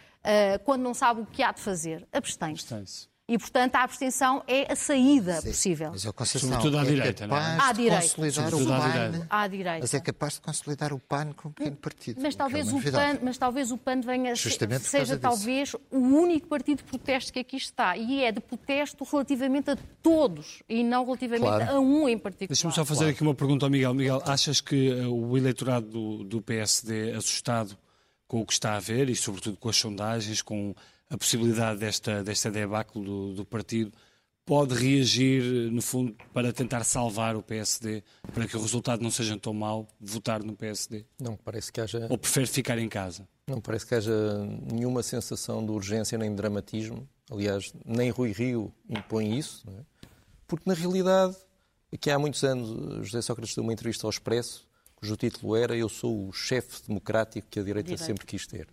quando não sabe o que há de fazer, abstém-se. Abstém e, portanto, a abstenção é a saída Sim, possível. Mas a Conceição Sobretudo à é direita, não é? À direita. Consolidar o PAN, à direita. Mas é capaz de consolidar o PAN com um pequeno partido. Mas talvez, é o, PAN, mas talvez o PAN venha, Justamente seja talvez o único partido de protesto que aqui está. E é de protesto relativamente a todos e não relativamente claro. a um em particular. Deixa-me só fazer claro. aqui uma pergunta ao Miguel. Miguel, achas que uh, o eleitorado do, do PSD, assustado com o que está a ver e, sobretudo, com as sondagens, com a possibilidade desta, desta debacle do, do partido pode reagir, no fundo, para tentar salvar o PSD, para que o resultado não seja tão mau, votar no PSD? Não, parece que haja... Ou prefere ficar em casa? Não, parece que haja nenhuma sensação de urgência nem de dramatismo. Aliás, nem Rui Rio impõe isso, é? porque na realidade, aqui há muitos anos, José Sócrates deu uma entrevista ao Expresso, cujo título era Eu sou o chefe democrático que a direita Direito. sempre quis ter.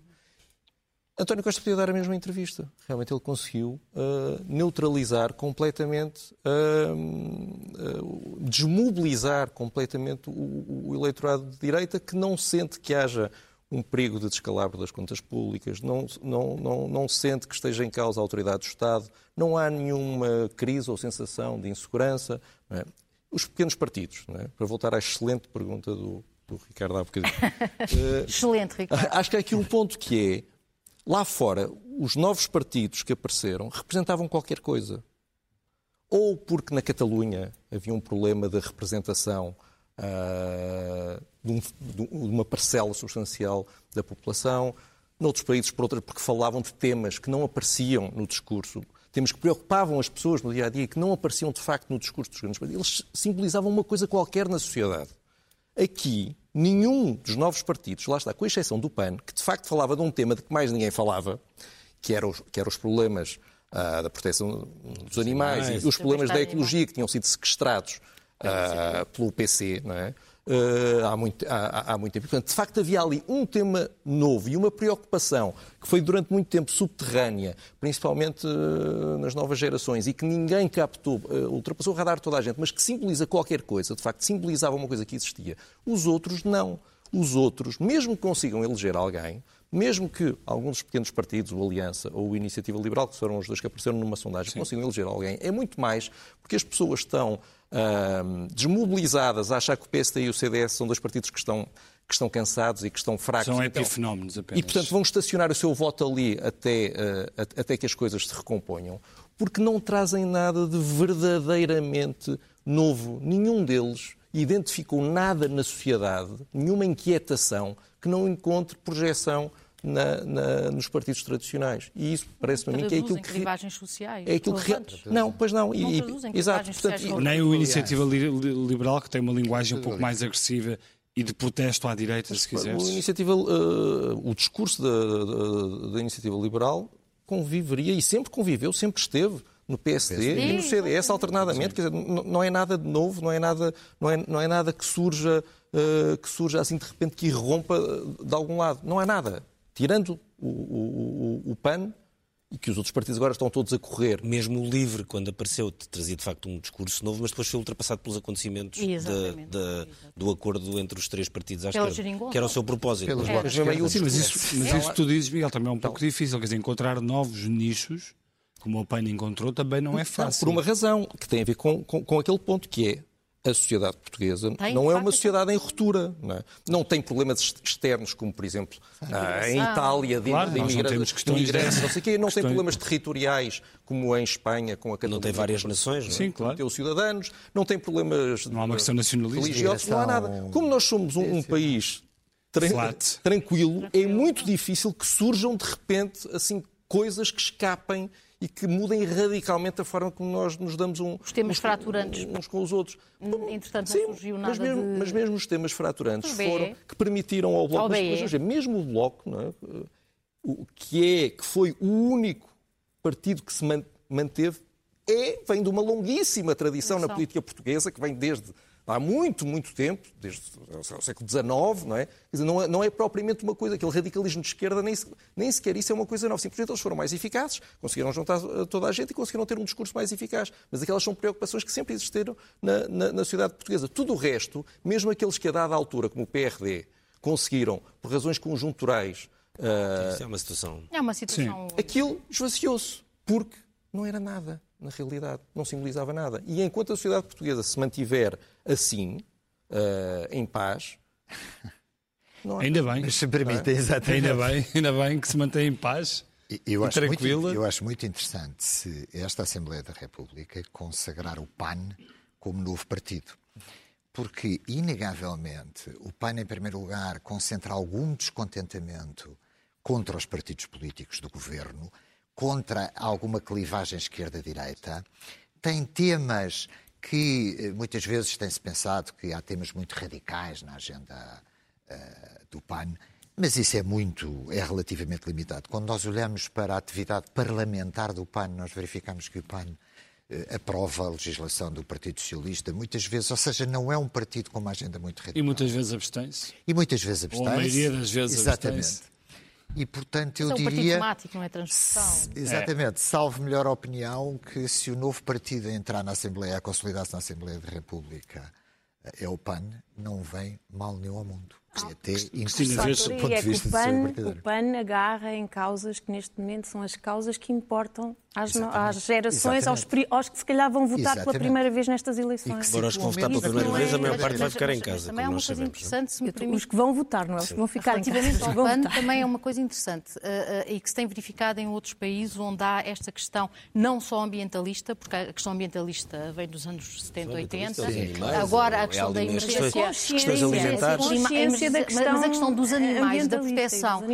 António Costa podia dar a mesma entrevista. Realmente ele conseguiu uh, neutralizar completamente, uh, uh, desmobilizar completamente o, o, eleitorado de direita que não sente que haja um perigo de descalabro das contas públicas, não, não, não, não sente que esteja em causa a autoridade do Estado, não há nenhuma crise ou sensação de insegurança. É? Os pequenos partidos, é? para voltar à excelente pergunta do, do Ricardo há bocadinho. excelente, Ricardo. Acho que há aqui um ponto que é Lá fora, os novos partidos que apareceram representavam qualquer coisa. Ou porque na Catalunha havia um problema de representação uh, de, um, de, uma parcela substancial da população, noutros países por outra, porque falavam de temas que não apareciam no discurso, temas que preocupavam as pessoas no dia a dia que não apareciam de facto no discurso dos grandes partidos. Eles simbolizavam uma coisa qualquer na sociedade. Aqui, nenhum dos novos partidos, lá está, com exceção do PAN, que de facto falava de um tema de que mais ninguém falava, que eram os, que era os problemas ah, da proteção dos animais e os problemas da ecologia que tinham sido sequestrados ah, pelo PC, não é? Uh, há, muito, há, há, muito tempo. Portanto, de facto, havia ali um tema novo e uma preocupação que foi durante muito tempo subterrânea, principalmente uh, nas novas gerações, e que ninguém captou, uh, ultrapassou o radar toda a gente, mas que simboliza qualquer coisa, de facto, simbolizava uma coisa que existia. Os outros não. Os outros, mesmo que consigam eleger alguém, mesmo que alguns dos pequenos partidos, o Aliança ou o Iniciativa Liberal, que foram os dois que apareceram numa sondagem, Sim. consigam eleger alguém, é muito mais porque as pessoas estão uh, desmobilizadas a achar que o PSD e o CDS são dois partidos que estão, que estão cansados e que estão fracos. São então, epifenómenos apenas. E, portanto, vão estacionar o seu voto ali até, uh, até que as coisas se recomponham, porque não trazem nada de verdadeiramente novo. Nenhum deles identificou nada na sociedade, nenhuma inquietação que não encontre projeção na, na, nos partidos tradicionais. E isso parece-me a mim que é aquilo que. Clivagens sociais. É aquilo que. Não, pois não. não e, exato. Portanto, nem o Iniciativa Liberal, que tem uma linguagem um pouco mais agressiva e de protesto à direita, se quiseres. O, iniciativa, uh, o discurso da, da, da, Iniciativa Liberal conviveria e sempre conviveu, sempre esteve no PSD, PSD. e no CDS alternadamente. Quer dizer, não é nada de novo, não é nada, não é, não é nada que surja, uh, que surja assim de repente, que irrompa de algum lado. Não é nada tirando o, o, o PAN e que os outros partidos agora estão todos a correr. Mesmo o LIVRE, quando apareceu, trazia de facto um discurso novo, mas depois foi ultrapassado pelos acontecimentos de, de, do acordo entre os três partidos à esquerda, que era o seu propósito. Pelos é. Sim, mas isso, mas isso tu dizes, Miguel, também é um pouco difícil. Quer dizer, encontrar novos nichos, como o PAN encontrou, também não é fácil. Não, por uma razão, que tem a ver com, com, com aquele ponto que é a sociedade portuguesa tem, não é uma sociedade em ruptura. Não, é? não, tem problemas externos, como, por exemplo, ah, em Itália, de, claro, de imigrantes, imigrantes, não sei quê. Não tem problemas territoriais, como em Espanha, com a Catalunha. Não tem várias nações, não é? Sim, claro. Tem os cidadãos, não tem problemas não há uma questão nacionalista. religiosos, não há nada. Como nós somos um, um país tran tranquilo, é muito difícil que surjam, de repente, assim, coisas que escapem e que mudem radicalmente a forma como nós nos damos um, os temas uns, fraturantes uns com os outros. Entretanto, Sim, não surgiu nada mas mesmo, de... mas mesmo os temas fraturantes foram que permitiram ao Bloco, mas, mas, mesmo o Bloco, é? o que é que foi o único partido que se manteve é, vem de uma longuíssima tradição na política portuguesa, que vem desde há muito, muito tempo, desde o século XIX, não é? Dizer, não é, não é propriamente uma coisa, aquele radicalismo de esquerda, nem, nem sequer isso é uma coisa nova. Simplesmente eles foram mais eficazes, conseguiram juntar toda a gente e conseguiram ter um discurso mais eficaz. Mas aquelas são preocupações que sempre existiram na, na, na sociedade portuguesa. Tudo o resto, mesmo aqueles que a dada altura, como o PRD, conseguiram, por razões conjunturais... Uh, isso é uma situação... É uma situação... Sim. Aquilo esvaziou-se, porque não era nada na realidade, não simbolizava nada. E enquanto a sociedade portuguesa se mantiver assim, uh, em paz. Não ainda bem. Mas se permite, é? exatamente. Ainda bem, ainda bem que se mantém em paz. Eu acho, muito, eu acho muito interessante se esta Assembleia da República consagrar o PAN como novo partido. Porque, inegavelmente, o PAN, em primeiro lugar, concentra algum descontentamento contra os partidos políticos do governo, contra alguma clivagem esquerda-direita, tem temas que eh, muitas vezes tem-se pensado que há temas muito radicais na agenda uh, do PAN, mas isso é muito, é relativamente limitado. Quando nós olhamos para a atividade parlamentar do PAN, nós verificamos que o PAN uh, aprova a legislação do Partido Socialista, muitas vezes, ou seja, não é um partido com uma agenda muito radical. E muitas vezes abstém-se. E muitas vezes abstém-se. Ou a maioria das vezes Exatamente. E, portanto, eu é um diria. temático, não é transversal. Exatamente. É. Salvo melhor opinião que se o novo partido entrar na Assembleia, a consolidar-se na Assembleia da República, é o PAN, não vem mal nenhum ao mundo. Ah, até interessante do ponto de vista é que o PAN, o PAN agarra em causas que neste momento são as causas que importam às, às gerações, aos, aos, que se calhar vão votar Exatamente. pela primeira vez nestas eleições. Embora os que vão votar pela primeira vez, a maior parte vai ficar em casa. Também é uma coisa interessante. Se me permite... Os que vão votar, não é? Os que vão ficar em casa. ao PAN, também é uma coisa interessante uh, uh, e que se tem verificado em outros países onde há esta questão não só ambientalista, porque a questão ambientalista vem dos anos 70, 80, agora a questão da emergência, questões alimentares, mas a questão dos animais, da proteção uh,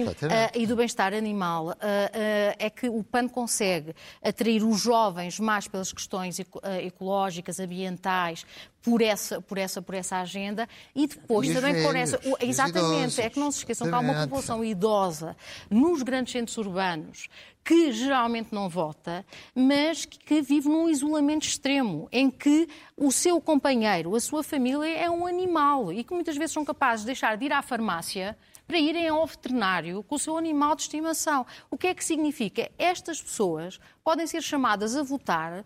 e do bem-estar animal, é que o PAN consegue atrair os jovens mais pelas questões ecológicas, ambientais, por essa, por essa, por essa agenda e depois e também por essa. Exatamente, é que não se esqueçam que há uma população idosa nos grandes centros urbanos que geralmente não vota, mas que vive num isolamento extremo, em que o seu companheiro, a sua família é um animal e que muitas vezes são capazes de deixar de ir à farmácia para irem ao veterinário com o seu animal de estimação. O que é que significa? Estas pessoas podem ser chamadas a votar uh,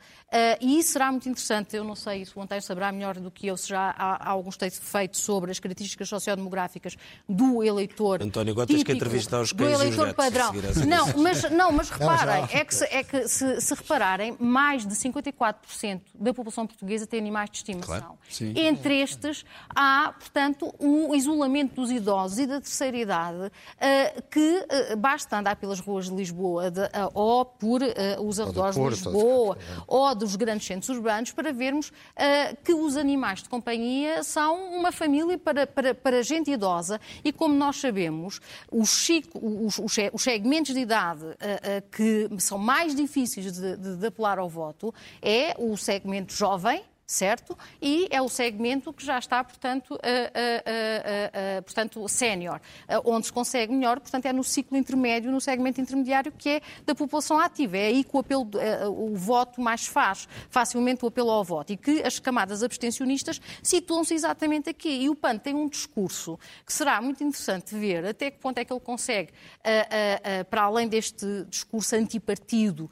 e isso será muito interessante. Eu não sei se o António saberá melhor do que eu, se já há, há alguns textos feitos sobre as características sociodemográficas do eleitor. António, agora tens que entrevistar os do eleitor gatos, padrão. Não, mas, não, mas reparem, não, é que, se, é que se, se, repararem, mais de 54% da população portuguesa tem animais de estimação. Claro, Entre estes, há, portanto, um isolamento dos idosos e da terceira idade uh, que uh, basta andar pelas ruas de Lisboa de, ou por os arredores de Lisboa ou dos grandes centros urbanos para vermos uh, que os animais de companhia são uma família para, para, para gente idosa. E, como nós sabemos, os, chico, os, os segmentos de idade uh, uh, que são mais difíceis de, de, de apelar ao voto é o segmento jovem, certo? E é o segmento que já está, portanto, uh, uh, uh, portanto sénior, onde se consegue melhor, portanto, é no ciclo intermédio, no segmento intermediário, que é da população ativa. É aí que o apelo, o voto mais faz, facilmente o apelo ao voto. E que as camadas abstencionistas situam-se exatamente aqui. E o PAN tem um discurso que será muito interessante ver até que ponto é que ele consegue, para além deste discurso antipartido,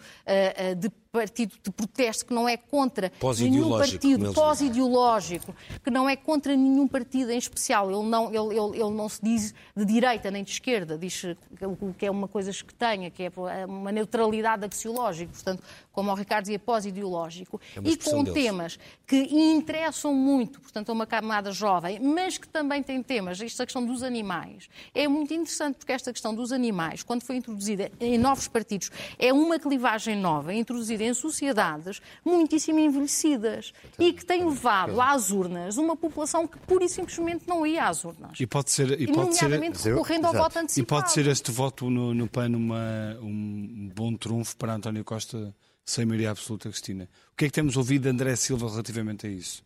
de partido de protesto que não é contra nenhum partido pós-ideológico, que não é contra nenhum partido em especial. Ele não, ele, ele, ele não se diz de direita nem de esquerda, diz o que é uma coisa que tenha, que é uma neutralidade axiológica, portanto, como o Ricardo dizia, pós-ideológico, é e com deles. temas que interessam muito, portanto, a uma camada jovem, mas que também tem temas, esta questão dos animais. É muito interessante porque esta questão dos animais, quando foi introduzida em novos partidos, é uma clivagem nova, introduzida em sociedades muitíssimo envelhecidas e que tem levado às urnas uma população que pura e simplesmente não ia às urnas. E pode ser, e, pode ser recorrendo ao voto antecipado. E pode ser este voto no, no PAN uma, um bom trunfo para António Costa sem maioria absoluta, Cristina. O que é que temos ouvido de André Silva relativamente a isso?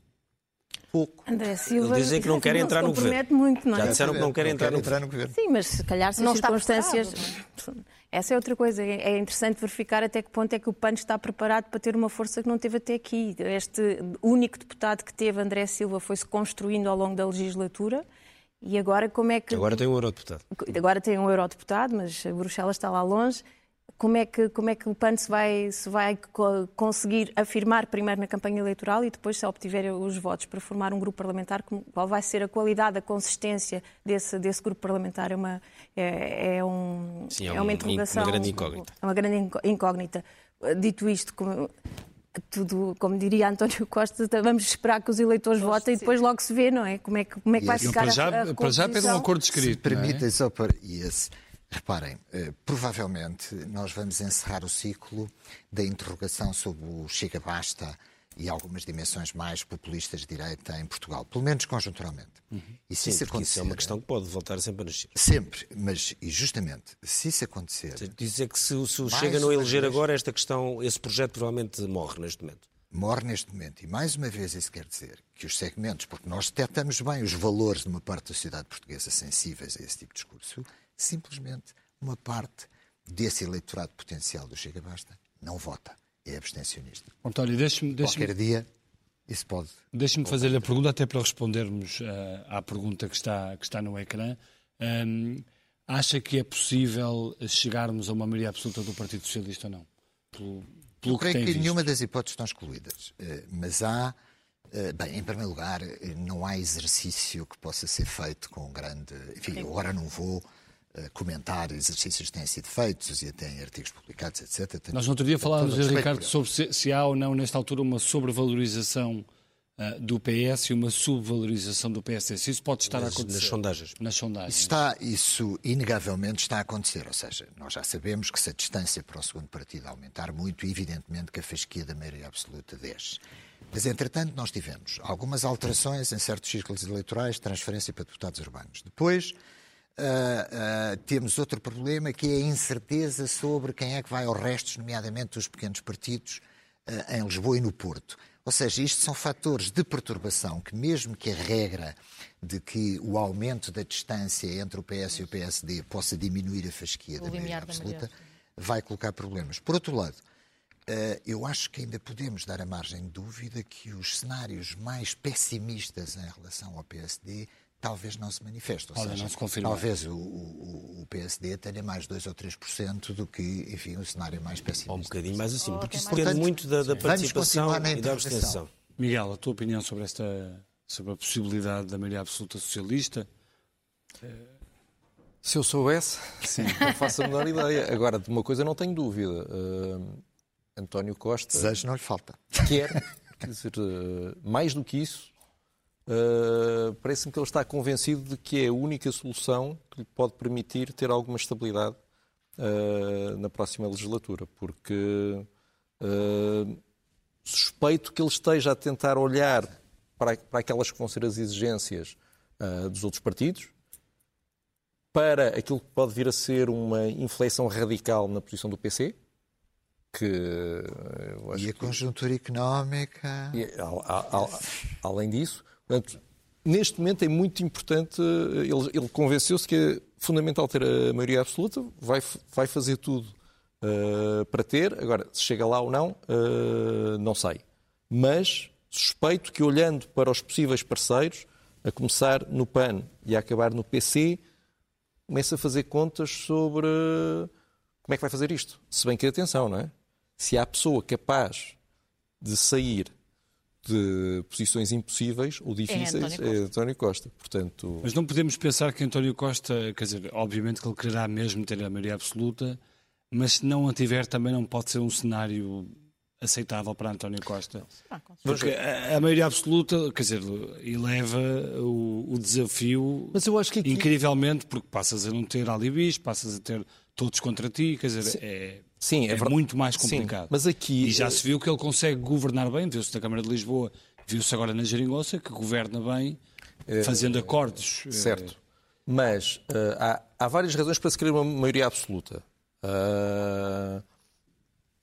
Pouco. André Silva dizem que não querem entrar no governo. Muito, não é? Já disseram que não querem entrar, no, entrar no governo. Sim, mas se calhar se não as circunstâncias. Essa é outra coisa. É interessante verificar até que ponto é que o PAN está preparado para ter uma força que não teve até aqui. Este único deputado que teve, André Silva, foi-se construindo ao longo da legislatura. E agora como é que. Agora tem um eurodeputado. Agora tem um eurodeputado, mas Bruxelas está lá longe como é que, como é que o PAN se vai, se vai conseguir afirmar primeiro na campanha eleitoral e depois, se obtiver os votos para formar um grupo parlamentar, qual vai ser a qualidade, a consistência desse, desse grupo parlamentar? É uma, é, é um, Sim, é, é uma interrogação. Uma grande incógnita. É uma grande incógnita. Dito isto, como, tudo, como diria António Costa, vamos esperar que os eleitores votem e depois logo se vê, não é? Como é que, como é que vai ficar para já, a, a Para já pede um acordo escrito. Se permitem, é? só para... Yes. Reparem, eh, provavelmente nós vamos encerrar o ciclo da interrogação sobre o Chega Basta e algumas dimensões mais populistas de direita em Portugal, pelo menos conjunturalmente. Uhum. E se Sim, isso acontecer, isso é uma questão que pode voltar sempre a nascer. Sempre, mas e justamente, se isso acontecer. Dizer que se, se o Chega não eleger vez, agora, esta questão, esse projeto provavelmente morre neste momento. Morre neste momento. E mais uma vez isso quer dizer que os segmentos, porque nós detectamos bem os valores de uma parte da sociedade portuguesa sensíveis a esse tipo de discurso, simplesmente uma parte desse eleitorado potencial do Chega Basta não vota, é abstencionista. António, deixe-me... Deixe Qualquer dia isso pode... Deixe-me fazer-lhe a pergunta, até para respondermos uh, à pergunta que está, que está no ecrã. Um, acha que é possível chegarmos a uma maioria absoluta do Partido Socialista ou não? Pelo, pelo Eu creio que, que nenhuma das hipóteses estão excluídas, uh, mas há eh, bem, em primeiro lugar, não há exercício que possa ser feito com grande. Enfim, agora não vou comentar exercícios que têm sido feitos e até em artigos publicados, etc. Tenho, Nós no outro dia falávamos, Ricardo, sobre se, se, há ou não, nesta altura, uma sobrevalorização uh, do PS e uma subvalorização do PSD. Se isso pode estar nas, a acontecer. Nas sondagens. Nas sondagens. Isso, está, isso inegavelmente está a acontecer. Ou seja, nós já sabemos que se a distância para o segundo partido aumentar muito, evidentemente que a fasquia da maioria absoluta desce. Mas, entretanto, nós tivemos algumas alterações em certos círculos eleitorais, transferência para deputados urbanos. Depois, Uh, uh, temos outro problema que é a incerteza sobre quem é que vai aos restos, nomeadamente os pequenos partidos uh, em Lisboa e no Porto. Ou seja, isto são fatores de perturbação que, mesmo que a regra de que o aumento da distância entre o PS e o PSD possa diminuir a fasquia da maioria absoluta, vai colocar problemas. Por outro lado, eu acho que ainda podemos dar a margem de dúvida que os cenários mais pessimistas em relação ao PSD talvez não se manifeste. Ou Olha, seja, talvez o, o, o, PSD tenha mais 2 ou 3% do que, enfim, o cenário mais pessimista. Ou um bocadinho mais assim, porque isso depende muito da, da participação e da abstenção. Miguel, a tua opinião sobre esta sobre a possibilidade da maioria absoluta socialista? Se eu soubesse, Sim. não faço a menor ideia. Agora, de uma coisa não tenho dúvida. Uh, António Costa... Desejo não lhe falta. Quer, quer dizer, uh, mais do que isso, Uh, Parece-me que ele está convencido de que é a única solução que lhe pode permitir ter alguma estabilidade uh, na próxima legislatura, porque uh, suspeito que ele esteja a tentar olhar para, para aquelas que vão ser as exigências dos outros partidos, para aquilo que pode vir a ser uma inflexão radical na posição do PC, que. e a conjuntura económica. E, além disso, portanto, neste momento é muito importante. Ele, ele convenceu-se que é fundamental ter a maioria absoluta, vai, vai fazer tudo uh, para ter. Agora, se chega lá ou não, uh, não sei. Mas suspeito que, olhando para os possíveis parceiros, a começar no PAN e a acabar no PC, começa a fazer contas sobre como é que vai fazer isto. Se bem que, atenção, não é? Se há pessoa capaz de sair de posições impossíveis ou difíceis é António, é António Costa. Portanto... Mas não podemos pensar que António Costa, quer dizer, obviamente que ele quererá mesmo ter a maioria absoluta, mas se não a tiver também não pode ser um cenário aceitável para António Costa. Ah, Porque a, a, maioria absoluta, quer dizer, eleva o, o desafio Mas eu acho que aqui... incrivelmente, porque passas a não ter alibis, passas a ter todos contra ti, quer dizer, Sim. é, Sim, é, é muito mais complicado. Sim, mas aqui... E já se viu que ele consegue governar bem, viu-se na Câmara de Lisboa, viu-se agora na Jeringoça, que governa bem, é, fazendo acordos. Eh, certo. Mas uh, há, há várias razões para se querer uma maioria absoluta. Uh,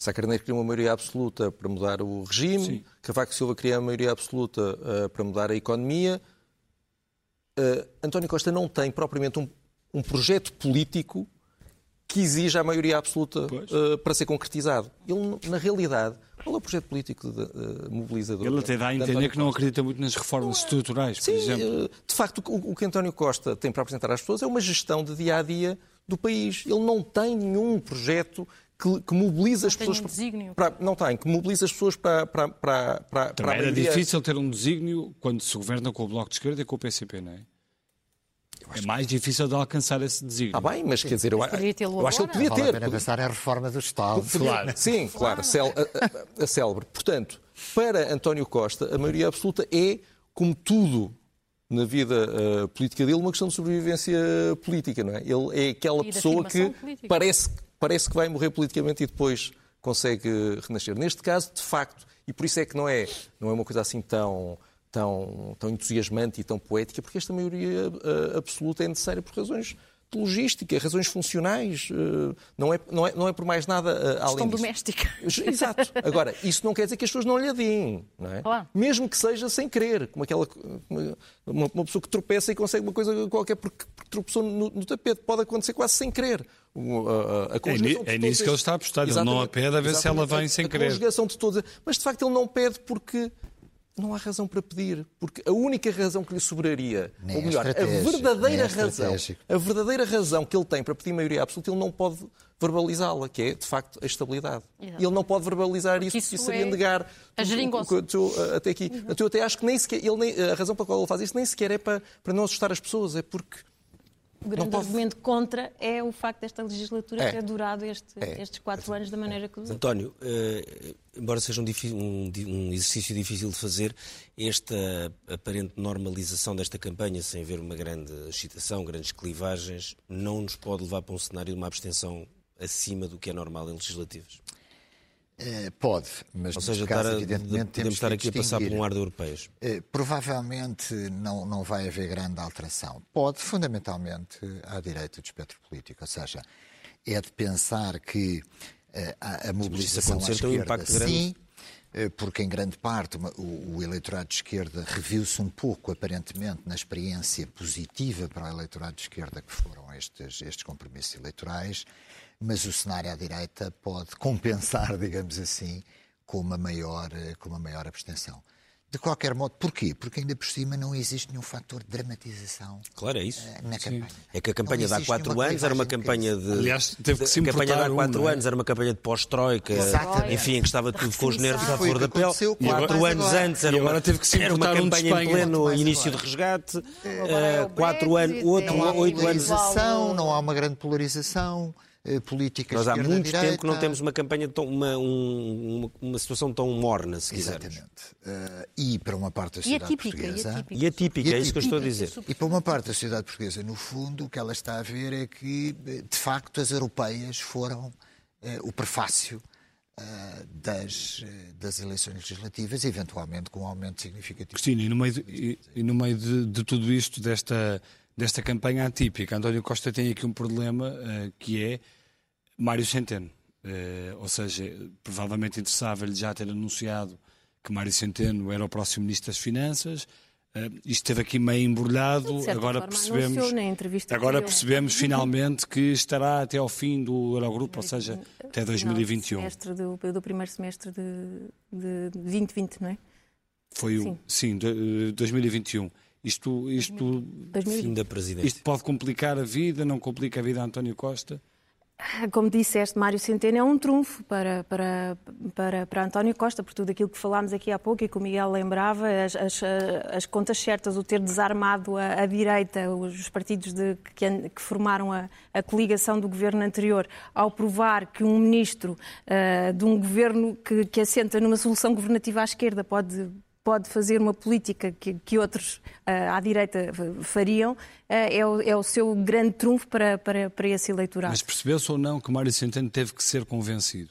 Sá Carneiro queria uma maioria absoluta para mudar o regime, Sim. Cavaco Silva queria uma maioria absoluta uh, para mudar a economia. Uh, António Costa não tem propriamente um, um, projeto político que exija a maioria absoluta uh, para ser concretizado. Ele, na realidade, qual é o projeto político de, de, mobilizador? Ele até dá a entender que não acredita muito nas reformas estruturais, por Sim, exemplo. De facto, o, o que António Costa tem para apresentar às pessoas é uma gestão de dia a dia do país. Ele não tem nenhum projeto que, que mobiliza não as pessoas. Um desígnio. Para, não tem, que mobiliza as pessoas para. para, para, para, para era difícil ter um desígnio quando se governa com o Bloco de Esquerda e com o PCP, não é? É mais difícil de alcançar esse desígnio. Ah, bem, mas quer dizer, eu, eu acho que ele podia ter. Vale a pensar a reforma do Estado. Claro. Sim, claro, a, a, a célebre. Portanto, para António Costa, a maioria absoluta é, como tudo na vida uh, política dele, uma questão de sobrevivência política, não é? Ele é aquela pessoa que política. parece parece que vai morrer politicamente e depois consegue renascer. Neste caso, de facto, e por isso é que não é, não é uma coisa assim tão, tão, tão entusiasmante e tão poética, porque esta maioria uh, absoluta é necessária por razões de logística, razões funcionais, uh, não, é, não, é, não é por mais nada uh, além Questão doméstica. Exato. Agora, isso não quer dizer que as pessoas não lhe adiem, não é? Claro. Mesmo que seja sem querer, como aquela uma, uma, pessoa que tropeça e consegue uma coisa qualquer porque, porque tropeçou no, no tapete. Pode acontecer quase sem querer a, a é, é nisso que ele está a apostar. Ele não a pede a ver se ela vem sem querer. A conjugação de todas. Mas de facto ele não pede porque não há razão para pedir, porque a única razão que lhe sobraria, nem ou melhor, a verdadeira razão, a verdadeira razão que ele tem para pedir maioria absoluta, ele não pode verbalizá-la, que é de facto a estabilidade. Exato. E ele não pode verbalizar isso, porque isso seria é negar a geringonça. até aqui. Uhum. Eu até acho que nem sequer, ele nem, a razão pela qual ele faz isso nem sequer é para, para não assustar as pessoas, é porque o grande pode... argumento contra é o facto desta legislatura é. ter durado este, é. estes quatro anos da maneira que... António, uh, embora seja um, um, um, exercício difícil de fazer, esta aparente normalização desta campanha, sem haver uma grande excitação, grandes clivagens, não nos pode levar para um cenário de uma abstenção acima do que é normal em legislativas? Eh, pode, mas Ou seja, caso, evidentemente, podemos estar aqui a passar por um ar de europeus. Eh, provavelmente não, não vai haver grande alteração. Pode, fundamentalmente, à direita do espectro político. Ou seja, é de pensar que eh, a, a mobilização à esquerda, um impacto grande. sim, porque em grande parte o, o eleitorado de esquerda reviu-se um pouco, aparentemente, na experiência positiva para o eleitorado de esquerda que foram estes, estes compromissos eleitorais mas o cenário à direita pode compensar, digamos assim, com uma maior, com uma maior abstenção. De qualquer modo, porquê? Porque ainda por cima não existe nenhum fator de dramatização. Claro, é isso. Eh, na campanha. É que a campanha de há quatro anos era uma campanha de. Aliás, teve que se A campanha de há quatro é? anos era uma campanha de pós-troika. Enfim, em que estava tudo com os nervos à flor da pele. Quatro anos antes era uma, teve que se era uma campanha um em pleno início de resgate. Uh, quatro anos, outro, oito anos. Não há uma grande polarização. Eh, políticas Nós há muito tempo que não temos uma campanha, tão, uma, um, uma, situação tão morna, se quisermos. Exatamente. Uh, e para uma parte da sociedade e atípica, portuguesa... E atípica, e atípica, é isso que eu estou a dizer. E para uma parte da sociedade portuguesa, no fundo, o que ela está a ver é que, de facto, as europeias foram uh, o prefácio das, das eleições legislativas, eventualmente com um aumento significativo. Cristina, e no meio de, e, e no meio de, de tudo isto, desta desta campanha atípica. António Costa tem aqui um problema uh, que é Mário Centeno. Uh, ou seja, provavelmente interessava-lhe já ter anunciado que Mário Centeno era o próximo Ministro das Finanças. Uh, isto esteve aqui meio embrulhado, agora percebemos, agora percebemos finalmente que estará até ao fim do Eurogrupo, ou seja, até 2021. Semestre do, do primeiro semestre de, de 2020, não é? Foi o, sim, sim de, 2021. Isto, isto, 2020. fim da presidência. Isto pode complicar a vida, não complica a vida a António Costa? Como disseste, Mário Centeno é um trunfo para, para, para, para António Costa, por tudo aquilo que falámos aqui há pouco e que o Miguel lembrava, as, as, as contas certas, o ter desarmado a, a direita, os partidos de, que, que, formaram a, a, coligação do governo anterior, ao provar que um ministro uh, de um governo que, que assenta numa solução governativa à esquerda pode pode fazer uma política que, que outros uh, à direita fariam, uh, é, o, é, o, seu grande trunfo para, para, para esse eleitorado. Mas percebeu-se ou não que Mário Centeno teve que ser convencido?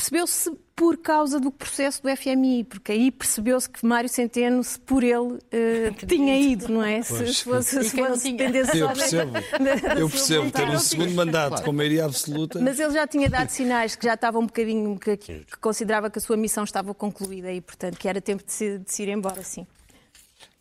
Percebeu-se por causa do processo do FMI, porque aí percebeu-se que Mário Centeno, se por ele, uh, tinha ido, não é? Se, se fosse, se fosse dependesse Eu percebo, eu percebo ter um segundo mandato claro. com maioria absoluta. Mas ele já tinha dado sinais que já estava um bocadinho, que, que considerava que a sua missão estava concluída e, portanto, que era tempo de se, de se ir embora, sim.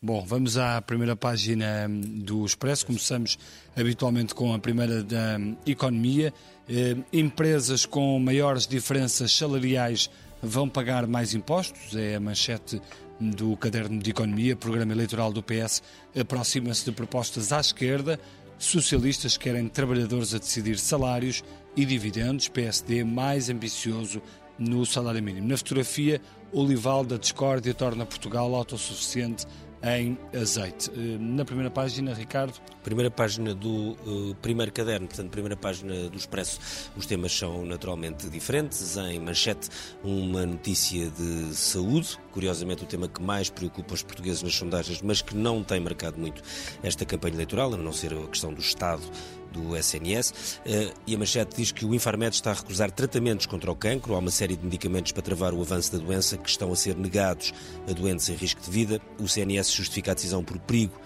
Bom, vamos à primeira página do Expresso. Começamos habitualmente com a primeira da Economia. Eh, empresas com maiores diferenças salariais vão pagar mais impostos. É a manchete do Caderno de Economia. programa eleitoral do PS aproxima-se de propostas à esquerda. Socialistas querem trabalhadores a decidir salários e dividendos. PSD mais ambicioso no salário mínimo. Na fotografia, Olival da Discórdia torna Portugal autossuficiente em azeite. Eh, na primeira página, Ricardo. Primeira página do uh, primeiro caderno, portanto, primeira página do Expresso, os temas são naturalmente diferentes. Em manchete, uma notícia de saúde, curiosamente o tema que mais preocupa os portugueses nas sondagens, mas que não tem marcado muito esta campanha eleitoral, a não ser a questão do Estado do SNS, eh, e a manchete diz que o Infarmed está a recusar tratamentos contra o cancro. Há uma série de medicamentos para travar o avanço da doença que estão a ser negados a doentes em risco de vida. O CNS justifica a decisão por perigo,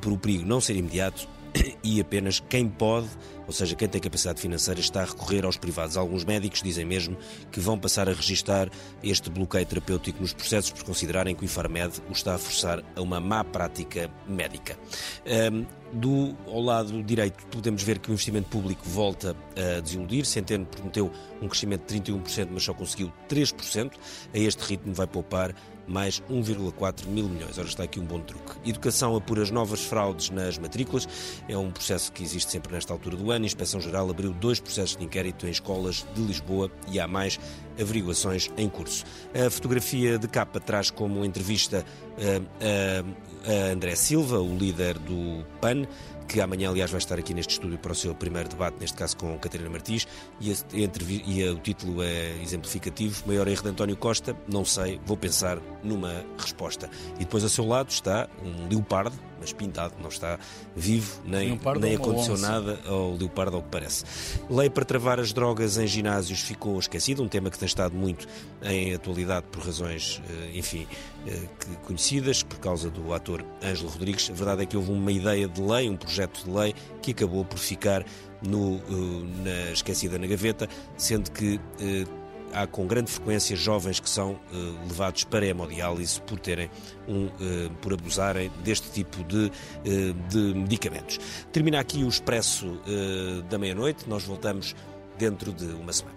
por o perigo não ser imediato e apenas quem pode, ou seja, quem tem capacidade financeira, está a recorrer aos privados. Alguns médicos dizem mesmo que vão passar a registar este bloqueio terapêutico nos processos por considerarem que o Infarmed o está a forçar a uma má prática médica. Do ao lado direito, podemos ver que o investimento público volta a desiludir. Centeno prometeu um crescimento de 31%, mas só conseguiu 3%. A este ritmo vai poupar mais 1,4 mil milhões. Ora, está aqui um bom truque. Educação apura as novas fraudes nas matrículas. É um processo que existe sempre nesta altura do ano. A Inspeção Geral abriu dois processos de inquérito em escolas de Lisboa e há mais averiguações em curso. A fotografia de capa traz como entrevista a, a, a André Silva, o líder do PAN, que amanhã, aliás, vai estar aqui neste estúdio para o seu primeiro debate, neste caso com Catarina Martins, e, a, e a, o título é exemplificativo: Maior erro de António Costa? Não sei, vou pensar numa resposta. E depois, a seu lado, está um leopardo, mas pintado, não está vivo nem, nem acondicionada ao leopardo, ao que parece. Lei para travar as drogas em ginásios ficou esquecida, um tema que tem estado muito em atualidade por razões, eh, enfim, eh, conhecidas, por causa do ator Ângelo Rodrigues. A verdade é que houve uma ideia de lei, um projeto de lei, que acabou por ficar no, eh, na, esquecida na gaveta, sendo que há com grande frequência jovens que são uh, levados para hemodiálise por terem um, por abusarem deste tipo de, de medicamentos. Termina aqui o expresso da meia-noite. Nós voltamos dentro de uma semana.